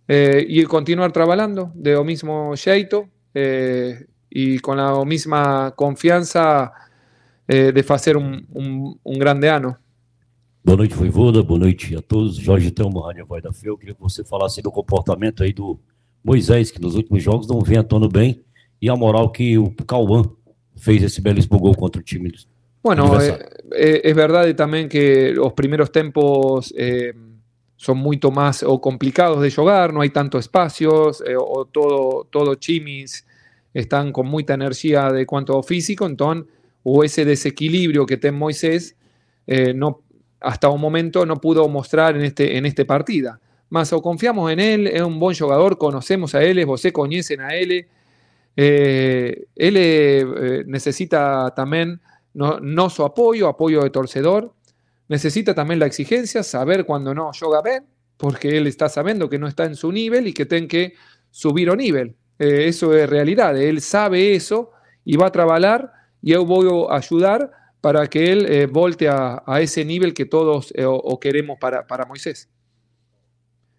eh, y continuar trabajando de lo mismo jeito eh, y con la misma confianza eh, de hacer un, un, un grande ano. Boa noite, Voivoda. Boa noite a todos. Jorge Telmo, Rádio Voz da Fé. Eu queria que você falasse do comportamento aí do Moisés, que nos últimos jogos não vem atuando bem, e a moral que o Cauã fez esse belíssimo gol contra o time. Bueno, eh, es verdad también que los primeros tempos eh, son mucho más o complicados de jugar, no hay tantos espacios, eh, o todo, todo chimis están con mucha energía de cuanto físico, entonces, o ese desequilibrio que tiene Moisés, no hasta un momento no pudo mostrar en este, en este partida. mas o confiamos en él, es un buen jugador, conocemos a él, vos conocen a él. Eh, él eh, necesita también no, no, su apoyo, apoyo de torcedor. Necesita también la exigencia, saber cuando no juega bien, porque él está sabiendo que no está en su nivel y que tiene que subir o nivel. Eh, eso es realidad. Él sabe eso y va a trabajar y yo voy a ayudar para que él eh, volte a, a, ese nivel que todos eh, o, o, queremos para, para Moisés.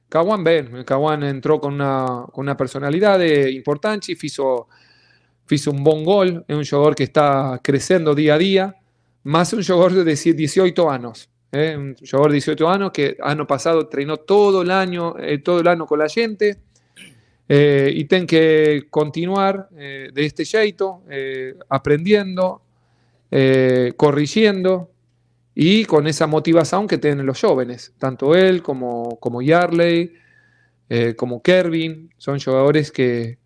Caguán Ben, Caguán entró con una, con una personalidad importante, hizo, hizo un buen gol, es un jugador que está creciendo día a día, más un jugador de 18 años, ¿eh? un jugador de 18 años que año pasado entrenó todo el año, eh, todo el año con la gente, eh, y tiene que continuar de este jeito, aprendiendo, corrigiendo, y con esa motivación que tienen los jóvenes, tanto él como, como Yarley, eh, como Kervin, son jugadores que,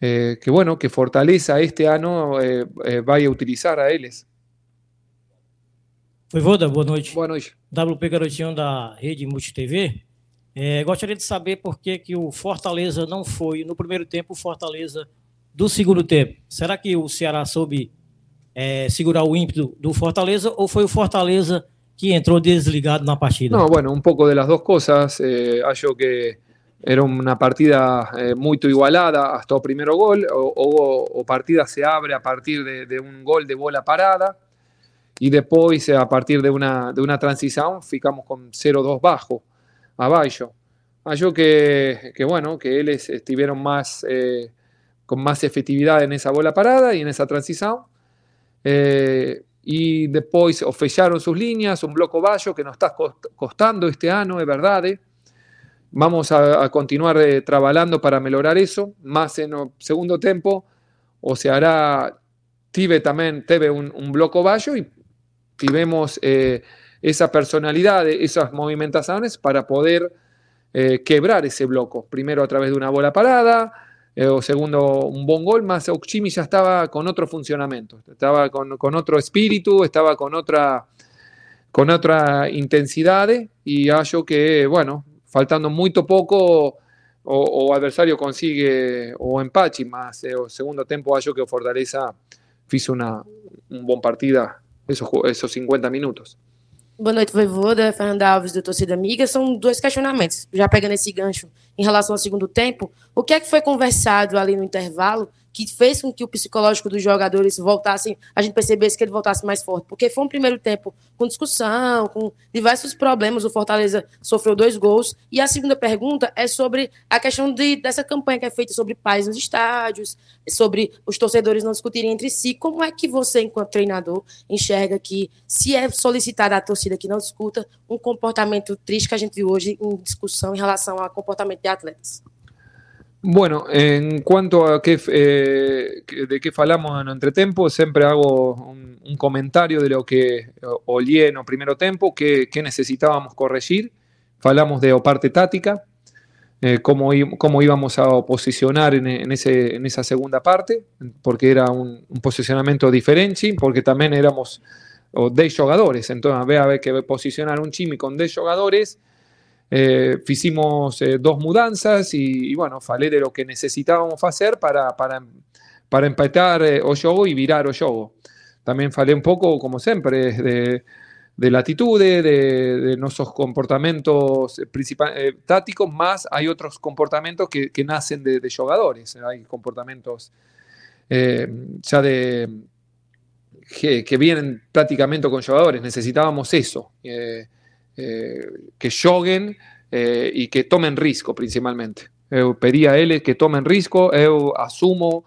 eh, que, bueno, que fortaleza este eh, vai a utilizar a eles. Voivoda, boa noite. Boa noite. WP Garotinho da Rede Multi TV. É, gostaria de saber por que, que o Fortaleza não foi, no primeiro tempo, o Fortaleza do segundo tempo. Será que o Ceará soube é, segurar o ímpeto do Fortaleza ou foi o Fortaleza que entrou desligado na partida? No, bueno, un poco de las dos cosas. Eh, acho que era una partida eh, muy igualada hasta el primer gol, o, o, o, partida se abre a partir de, de, un gol de bola parada, y después a partir de una, de una transición ficamos con 0-2 bajo, abajo. Acho que, que, bueno, que ellos estuvieron más, eh, con más efectividad en esa bola parada y en esa transición, eh, y después o fecharon sus líneas, un bloco bajo que nos está costando este año, es verdad. Eh. Vamos a, a continuar eh, trabajando para mejorar eso, más en el segundo tiempo, o se hará, tive también, teve un, un bloco bajo y tivemos eh, esa personalidad, esas movimentaciones para poder eh, quebrar ese bloco, primero a través de una bola parada, eh, o segundo, un buen gol, más Ochimi ya estaba con otro funcionamiento, estaba con, con, otro espíritu, estaba con otra, con otra intensidad y hallo que, bueno, faltando muy poco, o, adversario consigue o empate, más eh, o segundo tiempo hallo que Fortaleza hizo una, un buen partida esos, esos 50 minutos. Boa noite, Voivoda, Fernanda Alves, do Torcida Amiga. São dois questionamentos. Já pegando esse gancho em relação ao segundo tempo, o que é que foi conversado ali no intervalo que fez com que o psicológico dos jogadores voltassem, a gente percebesse que ele voltasse mais forte? Porque foi um primeiro tempo com discussão, com diversos problemas. O Fortaleza sofreu dois gols. E a segunda pergunta é sobre a questão de, dessa campanha que é feita sobre pais nos estádios, sobre os torcedores não discutirem entre si. Como é que você, enquanto treinador, enxerga que, se é solicitada a torcida que não discuta, um comportamento triste que a gente viu hoje em discussão em relação ao comportamento de atletas? Bueno, en cuanto a qué, eh, de qué falamos en entretempo, siempre hago un, comentario de lo que olí en el primer tiempo, que, que, necesitábamos corregir. Falamos de o parte táctica, eh, cómo, cómo, íbamos a posicionar en, en, ese, en, esa segunda parte, porque era un, posicionamiento diferente, porque también éramos 10 jugadores, entonces había que posicionar un chimi con 10 jugadores, eh, hicimos eh, dos mudanzas y, y, bueno, falé de lo que necesitábamos hacer para, para, para empatar eh, o juego y virar o juego. También falé un poco, como siempre, de, de latitude, de, de nuestros comportamientos eh, tácticos, más hay otros comportamientos que, que nacen de, de, jugadores. Hay comportamientos eh, ya de que, que, vienen prácticamente con jugadores. Necesitábamos eso. Eh, eh, que joguen eh, y que tomen risco principalmente. Pedí a eles que tomen risco, eu asumo,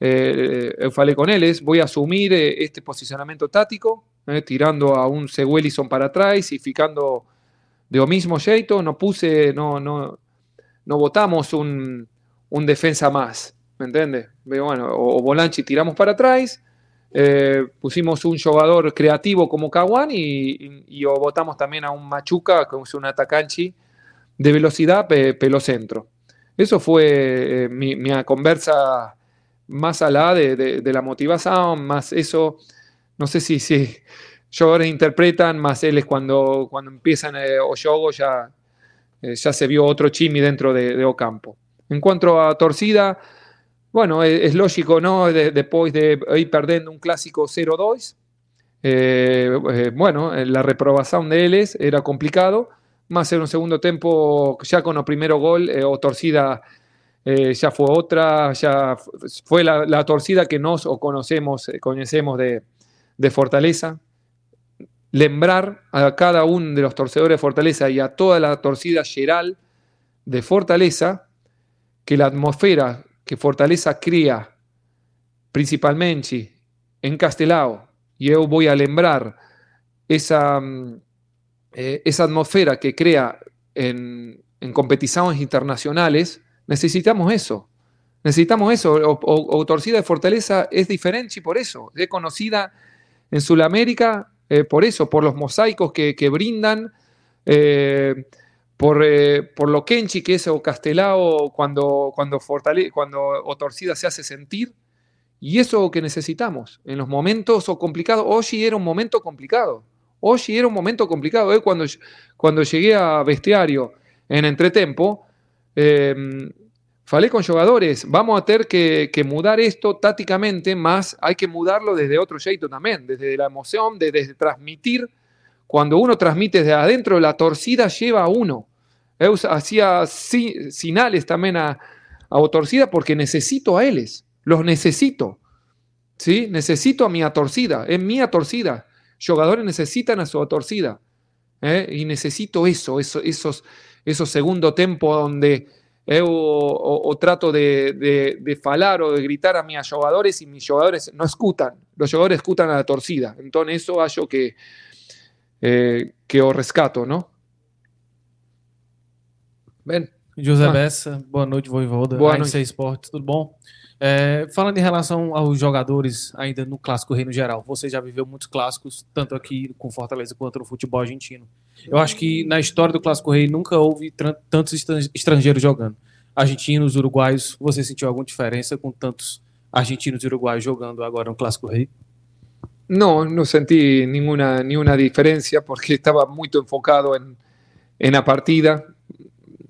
eh, eu falei con eles, voy a asumir eh, este posicionamiento táctico, eh, tirando a un Seguelison para atrás y ficando de o mismo jeito, no puse, no, no, no votamos un, un defensa más, ¿me entiendes? Bueno, o, o Volanchi tiramos para atrás, eh, pusimos un jugador creativo como Kawan y, y, y, votamos también a un Machuca, que es un atacanchi de velocidad pe, pelo centro. Eso fue eh, mi, mi, conversa más a la de, de, de, la motivación, más eso, no sé si, si jugadores interpretan, más él es cuando, cuando empiezan eh, o ya, eh, ya se vio otro Chimi dentro de, de Ocampo. En cuanto a Torcida, bueno, es, es lógico, ¿no? De- después de ir perdiendo un clásico 0-2, eh, eh, bueno, eh, la reprobación de Eles era complicado, más en un segundo tiempo, ya con el primer gol, o Torcida ya fue otra, ya fu- fue la, torcida que nos o conocemos, conocemos de, Fortaleza. Lembrar a cada uno de los torcedores de Fortaleza y a toda la torcida geral de Fortaleza que la atmósfera que Fortaleza cría principalmente en Castelao, y yo voy a lembrar esa, mm, eh, esa atmósfera que crea en, en competiciones internacionales, necesitamos eso. Necesitamos eso. O, Torcida de Fortaleza es diferente por eso. Es conocida en Sudamérica eh, por eso, por los mosaicos que, que brindan, eh, por, eh, por lo kenchi que es o Castelao cuando, cuando, Fortale- cuando o Torcida se hace sentir. Y eso que necesitamos en los momentos o complicados. Hoy era un momento complicado. Hoy era un momento complicado. Eh, Cuando, cuando llegué a Bestiario en entretempo, eh, falé con jugadores, vamos a tener que, que mudar esto tácticamente, más hay que mudarlo desde otro jeito también, desde la emoción, de- desde transmitir. Cuando uno transmite desde adentro, la torcida lleva a uno. Eu hacía sinales también a, a torcida porque necesito a ellos, los necesito. ¿sí? Necesito a mi torcida, es mi torcida. Jugadores necesitan a su torcida. ¿eh? Y necesito eso, eso esos, esos segundo tempo donde eu o, trato de, de, de falar o de gritar a mis jugadores y mis jugadores no escutan. Los jugadores escutan a la torcida. Entonces eso hallo que, eh, que o rescato, ¿no? Ven. José Ah. Bessa, boa noite, Voivoda. Boa noite. Esportes, tudo bom? É, falando em relação aos jogadores ainda no Clássico Rei no geral, você já viveu muitos clássicos, tanto aqui com Fortaleza quanto no futebol argentino. Eu acho que na história do Clássico Rei nunca houve tantos estran- estrangeiros jogando. Argentinos, uruguaios, você sentiu alguma diferença com tantos argentinos e uruguaios jogando agora no Clássico Rei? No, no sentí ninguna, ninguna diferencia porque estaba muy enfocado en, en la partida.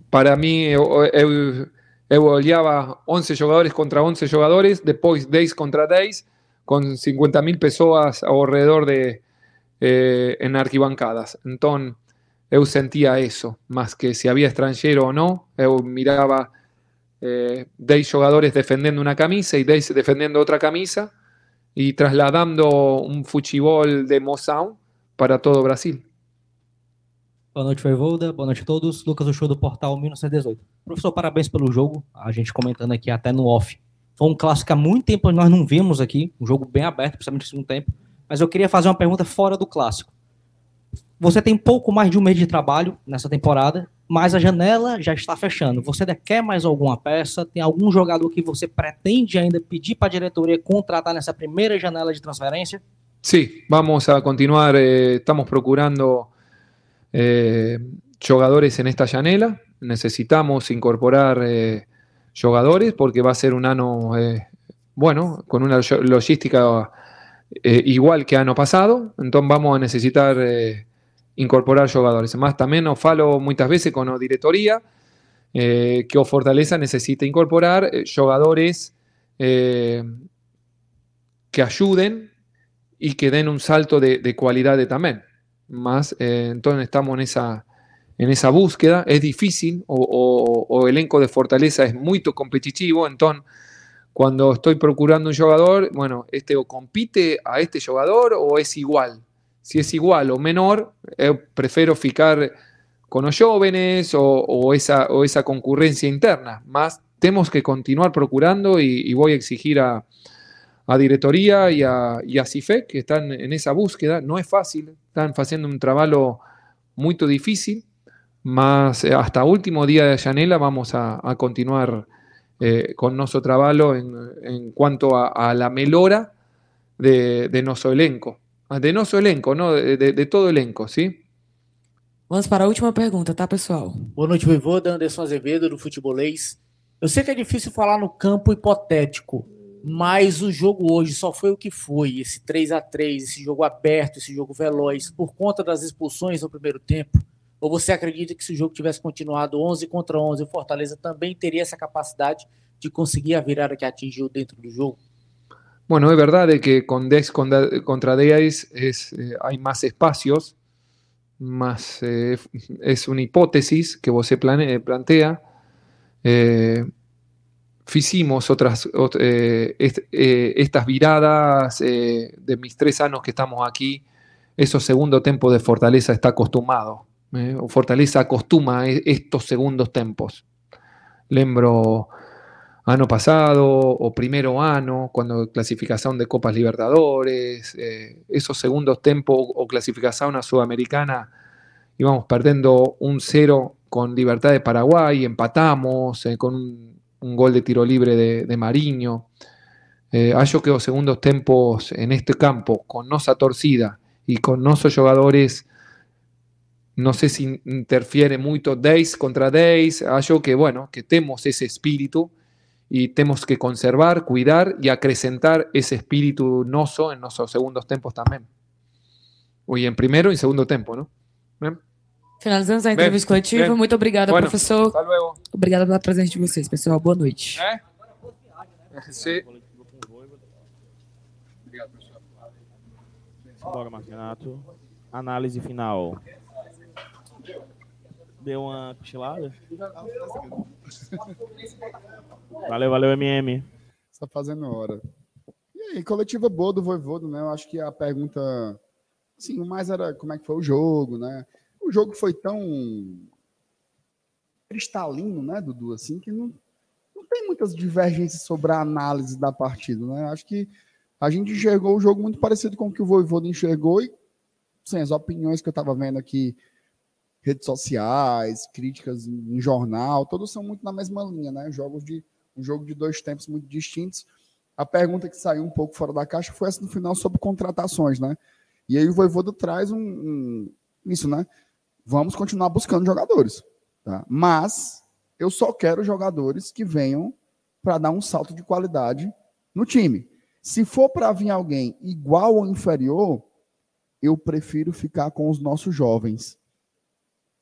Para mí, eu, eu, eu olhaba 11 jugadores contra 11 jugadores, después 10 contra 10, con 50 mil pessoas alrededor de eh, en arquibancadas. Entonces, eu sentía eso, más que si había extranjero o no, eu miraba eh, 10 jugadores defendiendo una camisa y 10 defendiendo otra camisa y trasladando un futebol de emoção para todo Brasil. Boa noite, Voivoda. Boa noite a todos. Lucas Show do Portal 1918. Professor, parabéns pelo jogo. A gente comentando aqui até no off. Foi um clássico há muito tempo nós não vimos aqui. Um jogo bem aberto, principalmente no segundo tempo. Mas eu queria fazer uma pergunta fora do clássico. Você tem pouco mais de um mês de trabalho nessa temporada, mas a janela já está fechando. Você quer mais alguma peça? Tem algum jogador que você pretende ainda pedir para a diretoria contratar nessa primeira janela de transferência? Sí, vamos a continuar. eh, estamos procurando eh, jugadores en esta llanela. Necesitamos incorporar eh, jugadores porque va a ser año, eh, bueno, con una lo- logística igual que año pasado. Entonces vamos a necesitar incorporar jugadores. Más también nos falo muchas veces con la diretoría eh, que o Fortaleza necesita incorporar eh, jugadores eh, que ayuden y que den un salto de, de cualidad también. Más, eh, entonces estamos en esa, en esa búsqueda. Es difícil, o, o- o elenco de Fortaleza es muy competitivo, entonces cuando estoy procurando un jugador, bueno, este o compite a este jugador o es igual. Si es igual o menor, eh, prefiero ficar con los jóvenes o, esa, o esa concurrencia interna. Más tenemos que continuar procurando y, voy a exigir a, a diretoría y a, y a CIFE que están en esa búsqueda. No es fácil, están haciendo un trabajo muy difícil, mas eh, hasta último día de Llanela vamos a, continuar eh, con nuestro trabajo en, en cuanto a, a la melora de, de nuestro elenco. De nuestro elenco, no de, de- de todo elenco, ¿sí? Vamos para a última pergunta, tá, pessoal? Boa noite, Voivoda. Anderson Azevedo, do Futebolês. Eu sei que é difícil falar no campo hipotético, mas o jogo hoje só foi o que foi. Esse 3 a 3 esse jogo aberto, esse jogo veloz, por conta das expulsões no primeiro tempo. Ou você acredita que se o jogo tivesse continuado 11 contra 11, o Fortaleza também teria essa capacidade de conseguir a virada que atingiu dentro do jogo? Bueno, es verdad de que con 10 contra 10 es, eh, hay más espacios, más eh, es una hipótesis que vos se plane- plantea. Eh, hicimos otras, ot- eh, est- eh, estas viradas eh, de mis tres años que estamos aquí, esos segundo tiempos de Fortaleza está acostumado. eh, o Fortaleza acostuma estos segundos tempos. Lembro ano pasado o primero ano, cuando clasificación de Copas Libertadores, eh, esos segundos tempos o clasificación a Sudamericana, íbamos perdiendo un cero con Libertad de Paraguay, empatamos eh, con un, gol de tiro libre de, de Mariño. Eh, que los segundos tempos en este campo, con nosa torcida y con nosos jugadores, no sé si interfiere mucho 10 contra 10, acho que, bueno, que temos ese espíritu y tenemos que conservar, cuidar y acrecentar ese espíritu noso en nuestros segundos tempos también. Y en primero y segundo tempo, ¿no? Bem? Finalizando essa Bem, entrevista coletiva, bem. muito obrigada, Bueno, professor. hasta luego. Obrigada pela presença de vocês, pessoal. Boa noite. ¿Eh? Sí. Bora, Marcinato. Análise final. Deu uma cochilada? Valeu, valeu, MM. Está fazendo hora. E aí, coletiva boa do Voivodo, né? Eu acho que a pergunta, assim, o mais era como é que foi o jogo, né? O jogo foi tão cristalino, né, Dudu, assim, que não, não tem muitas divergências sobre a análise da partida, né? Acho que a gente enxergou o jogo muito parecido com o que o Voivodo enxergou e, sim, as opiniões que eu estava vendo aqui, redes sociais, críticas em, jornal, todos são muito na mesma linha, né? Jogos de um jogo de dois tempos muito distintos. A pergunta que saiu um pouco fora da caixa foi essa no final sobre contratações, né? E aí o Voivodo traz um, um isso, né? Vamos continuar buscando jogadores, tá? Mas eu só quero jogadores que venham para dar um salto de qualidade no time. Se for para vir alguém igual ou inferior, eu prefiro ficar com os nossos jovens.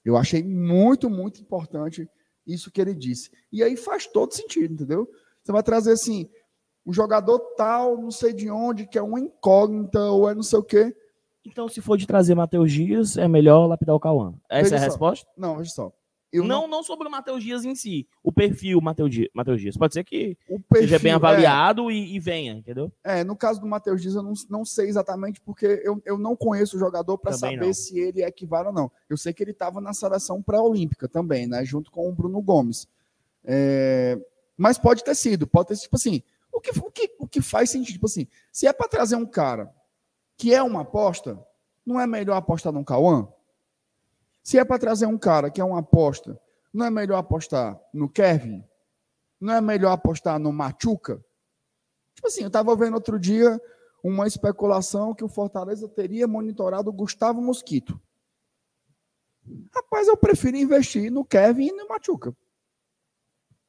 Eu achei muito, muito importante isso que ele disse. E aí faz todo sentido, entendeu? Você vai trazer assim, o jogador tal, não sei de onde, que é uma incógnita ou é não sei o quê. Então, se for de trazer Matheus Dias, é melhor lapidar o Cauã. Essa Veja é a só. resposta? Não, veja só. Não, não, sobre o Matheus Dias em si, o perfil Matheus Dias. Mateus Dias. Pode ser que O seja bem perfil, avaliado e, e venha, entendeu? É, no caso do Matheus Dias, eu não, não sei exatamente, porque eu, eu não conheço o jogador para saber não. se ele equivale ou não. Eu sei que ele estava na seleção pré-olímpica também, né? Junto com o Bruno Gomes. É, mas pode ter sido, pode ter sido, tipo assim, o que, o que, o que faz sentido, tipo assim, se é para trazer um cara que é uma aposta, não é melhor apostar no Cauã? Se é para trazer um cara que é uma aposta, não é melhor apostar no Kevin? Não é melhor apostar no Machuca? Tipo assim, eu estava vendo outro dia uma especulação que o Fortaleza teria monitorado o Gustavo Mosquito. Rapaz, eu prefiro investir no Kevin e no Machuca.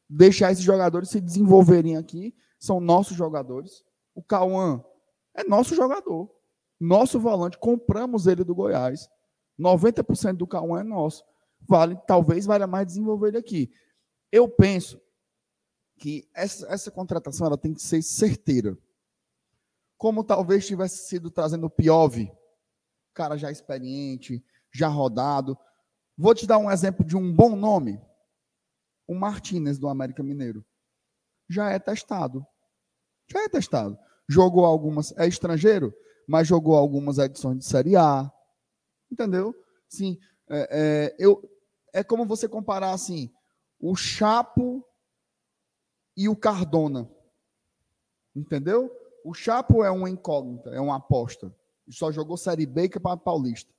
Deixar esses jogadores se desenvolverem aqui. São nossos jogadores. O Cauã é nosso jogador. Nosso volante. Compramos ele do Goiás. 90% do Cauã é nosso. Vale, talvez valha mais desenvolver ele aqui. Eu penso que essa, essa contratação ela tem que ser certeira. Como talvez tivesse sido trazendo o Piove, cara já experiente, já rodado. Vou te dar um exemplo de um bom nome. O Martinez do América Mineiro. Já é testado. Já é testado. Jogou algumas, é estrangeiro, mas jogou algumas edições de Série A. Entendeu? Sim. É, é, eu, é como você comparar assim, o Chapo e o Cardona. Entendeu? O Chapo é uma incógnita, é uma aposta. Só jogou Série B e para Paulista.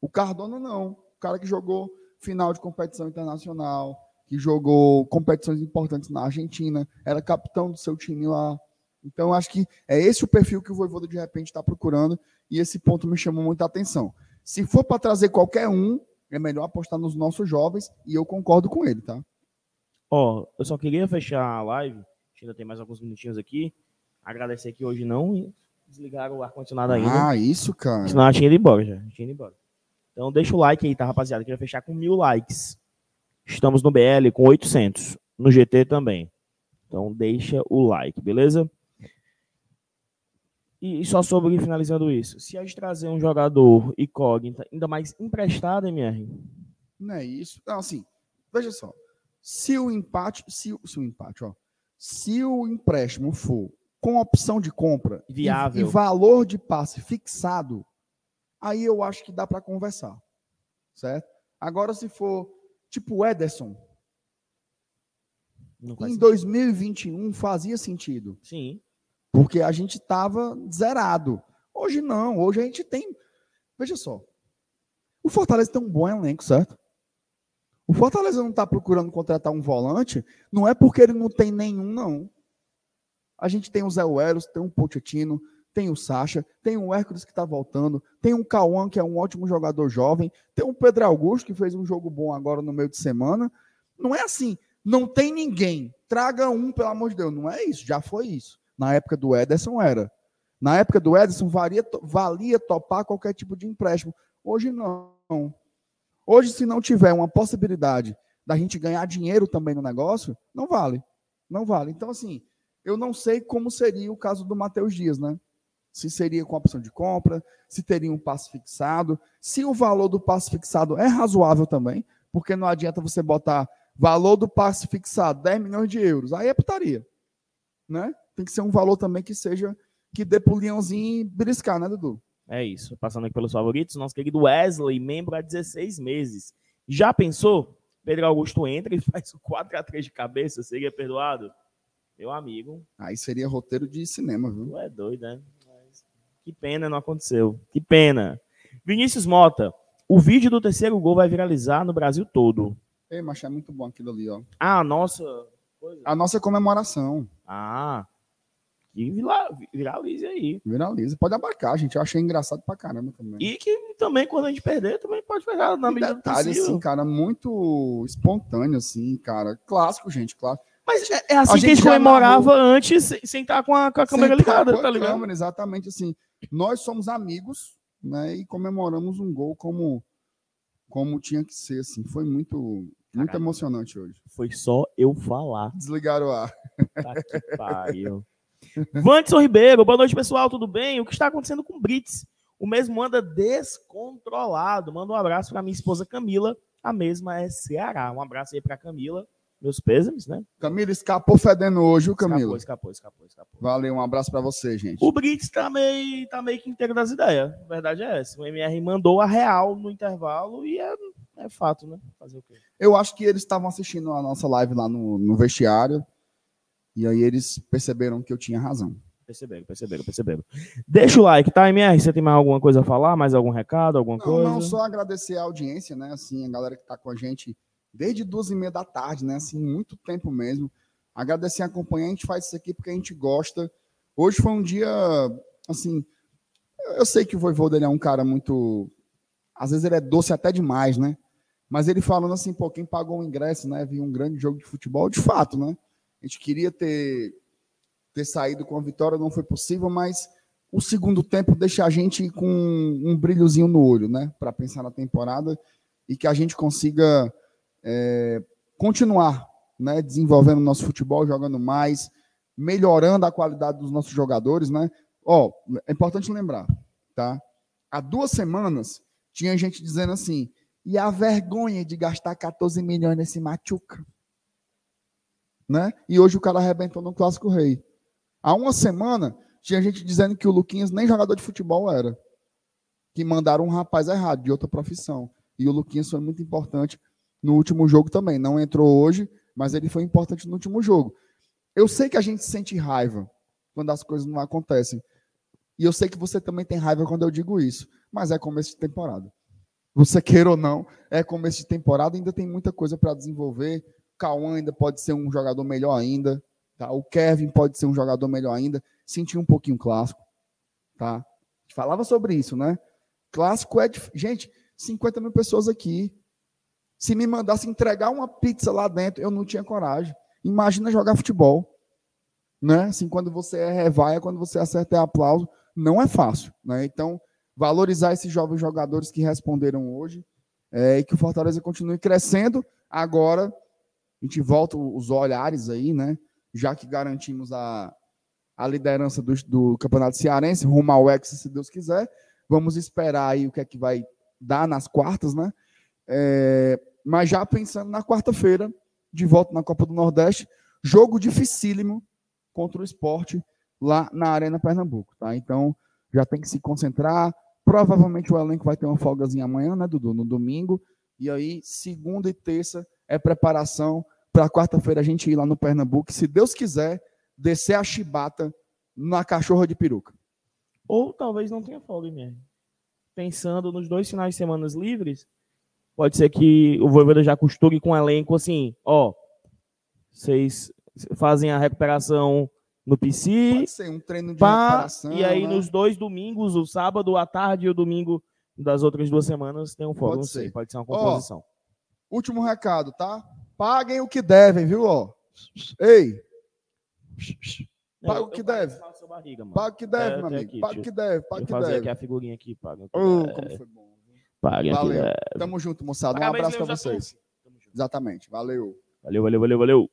O Cardona não. O cara que jogou final de competição internacional, que jogou competições importantes na Argentina, era capitão do seu time lá. Então, acho que é esse o perfil que o Voivoda de repente está procurando e esse ponto me chamou muita atenção. Se for para trazer qualquer um, é melhor apostar nos nossos jovens e eu concordo com ele, tá? Ó, eu só queria fechar a live, ainda tem mais alguns minutinhos aqui. Agradecer que hoje não desligaram o ar-condicionado ainda. Ah, isso, cara. Senão eu tinha ido embora já. Tinha ido embora. Então deixa o like aí, tá, rapaziada? Queria fechar com mil likes. Estamos no BL com 800. No GT também. Então deixa o like, beleza? E, e só sobre finalizando isso. Se a gente trazer um jogador incógnita, ainda mais emprestado, MR, Não é isso. Não, assim, veja só. Se o empate, se, o- se o empate, ó, se o empréstimo for com opção de compra e- Viável. e, valor de passe fixado, aí eu acho que dá para conversar, certo? Agora, se for tipo o Ederson, em sentido. 2021 fazia sentido. Sim. Porque a gente estava zerado. Hoje não, hoje a gente tem. Veja só. O Fortaleza tem um bom elenco, certo? O Fortaleza não está procurando contratar um volante, não é porque ele não tem nenhum, não. A gente tem o Zé Welles, tem o Pochettino, tem o Sacha, tem o Hércules que está voltando, tem o Cauã, que é um ótimo jogador jovem, tem o Pedro Augusto, que fez um jogo bom agora no meio de semana. Não é assim, não tem ninguém, traga um, pelo amor de Deus. Não é isso, já foi isso. Na época do Ederson era. Na época do Ederson valia, valia topar qualquer tipo de empréstimo. Hoje não. Hoje, se não tiver uma possibilidade da gente ganhar dinheiro também no negócio, não vale. Não vale. Então, assim, eu não sei como seria o caso do Matheus Dias, né? Se seria com opção de compra, se teria um passe fixado, se o valor do passe fixado é razoável também, porque não adianta você botar valor do passe fixado 10 milhões de euros, aí é putaria, né? Tem que ser um valor também que seja que dê pro leãozinho beliscar, né, Dudu? É isso. Passando aqui pelos favoritos, nosso querido Wesley, membro há 16 meses. Já pensou? Pedro Augusto entra e faz o 4x3 de cabeça, seria perdoado? Meu amigo, Aí seria roteiro de cinema, viu? tu é doido, né? Mas que pena não aconteceu. Que pena. Vinícius Mota, o vídeo do terceiro gol vai viralizar no Brasil todo. Ei, mas é muito bom aquilo ali, ó. Ah, nossa. A nossa comemoração. Ah. Que viralize aí. Viraliza. Pode abarcar, gente. Eu achei engraçado pra caramba também. E que também, quando a gente perder, também pode pegar na E medida do detalhe, possível. assim, cara, muito espontâneo, assim, cara. Clássico, gente, clássico. Mas é, é assim que a gente comemorava antes, sem, sem estar com a, com a câmera estar ligada, a tá ligado? câmera, exatamente assim. Nós somos amigos, né? E comemoramos um gol como, como tinha que ser, assim. Foi muito, muito Caralho. emocionante hoje. Foi só eu falar. Desligaram o ar. Tá que pariu. Vanderson Ribeiro, boa noite, pessoal, tudo bem? O que está acontecendo com o Brits? O mesmo anda descontrolado. Manda um abraço para minha esposa Camila. A mesma é Ceará. Um abraço aí para Camila. Meus pêsames, né? Camila escapou fedendo hoje, viu, Camila? Escapou, escapou, escapou. Valeu, um abraço pra você, gente. O Brits tá meio, tá meio que inteiro das ideias. A verdade é essa. O MR mandou a real no intervalo e é, é fato, né? Fazer o quê? Eu acho que eles estavam assistindo a nossa live lá no, no vestiário. E aí eles perceberam que eu tinha razão. Perceberam, perceberam, perceberam. Deixa o like, tá, MR? Você tem mais alguma coisa a falar? Mais algum recado? Alguma Não, coisa? não, só agradecer a audiência, né? Assim, a galera que tá com a gente desde duas e meia da tarde, né? Assim, muito tempo mesmo. Agradecer a acompanhar, a gente faz isso aqui porque a gente gosta. Hoje foi um dia, assim, eu sei que o Voivoda ele é um cara muito, às vezes ele é doce até demais, né? Mas ele falando assim, pô, quem pagou o ingresso, né? Viu um grande jogo de futebol, de fato, né? A gente queria ter ter saído com a vitória, não foi possível, mas o segundo tempo deixa a gente com um brilhozinho no olho, né? Para pensar na temporada e que a gente consiga é, continuar, né? Desenvolvendo o nosso futebol, jogando mais, melhorando a qualidade dos nossos jogadores, né? Ó, é importante lembrar, tá? Há duas semanas tinha gente dizendo assim: e a vergonha de gastar 14 milhões nesse Machuca? Né? E hoje o cara arrebentou no Clássico Rei. Há uma semana, tinha gente dizendo que o Luquinhas nem jogador de futebol era. Que mandaram um rapaz errado, de outra profissão. E o Luquinhas foi muito importante no último jogo também. Não entrou hoje, mas ele foi importante no último jogo. Eu sei que a gente sente raiva quando as coisas não acontecem. E eu sei que você também tem raiva quando eu digo isso. Mas é começo de temporada. Você queira ou não, é começo de temporada, ainda tem muita coisa para desenvolver. Cauã ainda pode ser um jogador melhor ainda. Tá? O Kevin pode ser um jogador melhor ainda. Sentir um pouquinho clássico. Tá? Falava sobre isso, né? Clássico é. dif- Gente, 50 mil pessoas aqui. Se me mandasse entregar uma pizza lá dentro, eu não tinha coragem. Imagina jogar futebol. Né? Assim, quando você é revaia, quando você acerta é aplauso, não é fácil. Né? Então, valorizar esses jovens jogadores que responderam hoje é, e que o Fortaleza continue crescendo. Agora, a gente volta os olhares aí, né? Já que garantimos a, a liderança do, do Campeonato Cearense, rumo ao Hexa, se Deus quiser. Vamos esperar aí o que é que vai dar nas quartas, né? É, mas já pensando na quarta-feira, de volta na Copa do Nordeste, jogo dificílimo contra o esporte lá na Arena Pernambuco, tá? Então, já tem que se concentrar. Provavelmente o elenco vai ter uma folgazinha amanhã, né, Dudu? No domingo. E aí, segunda e terça é preparação para quarta-feira a gente ir lá no Pernambuco. Se Deus quiser, descer a chibata na cachorra de peruca. Ou talvez não tenha folga mesmo. Pensando nos dois finais de semana livres, pode ser que o Voivoda já costure com o elenco assim, ó, vocês fazem a recuperação no PC. Pode ser um treino de pá, recuperação. E aí né? nos dois domingos, o sábado à tarde e o domingo das outras duas semanas tem um folga, Pode não sei, ser. pode ser uma composição. Último recado, tá? Paguem o que devem, viu? Ó. Ei. Paga o que deve. Paga o que deve, É, meu amigo. Paga o que deve. Paga o que deve. aqui a figurinha aqui, paga o que Oh, deve. como foi bom. Aqui, Valeu. deve. Tamo junto, moçada. Um abraço pra vocês. Exatamente. Valeu. Valeu, valeu, valeu, valeu.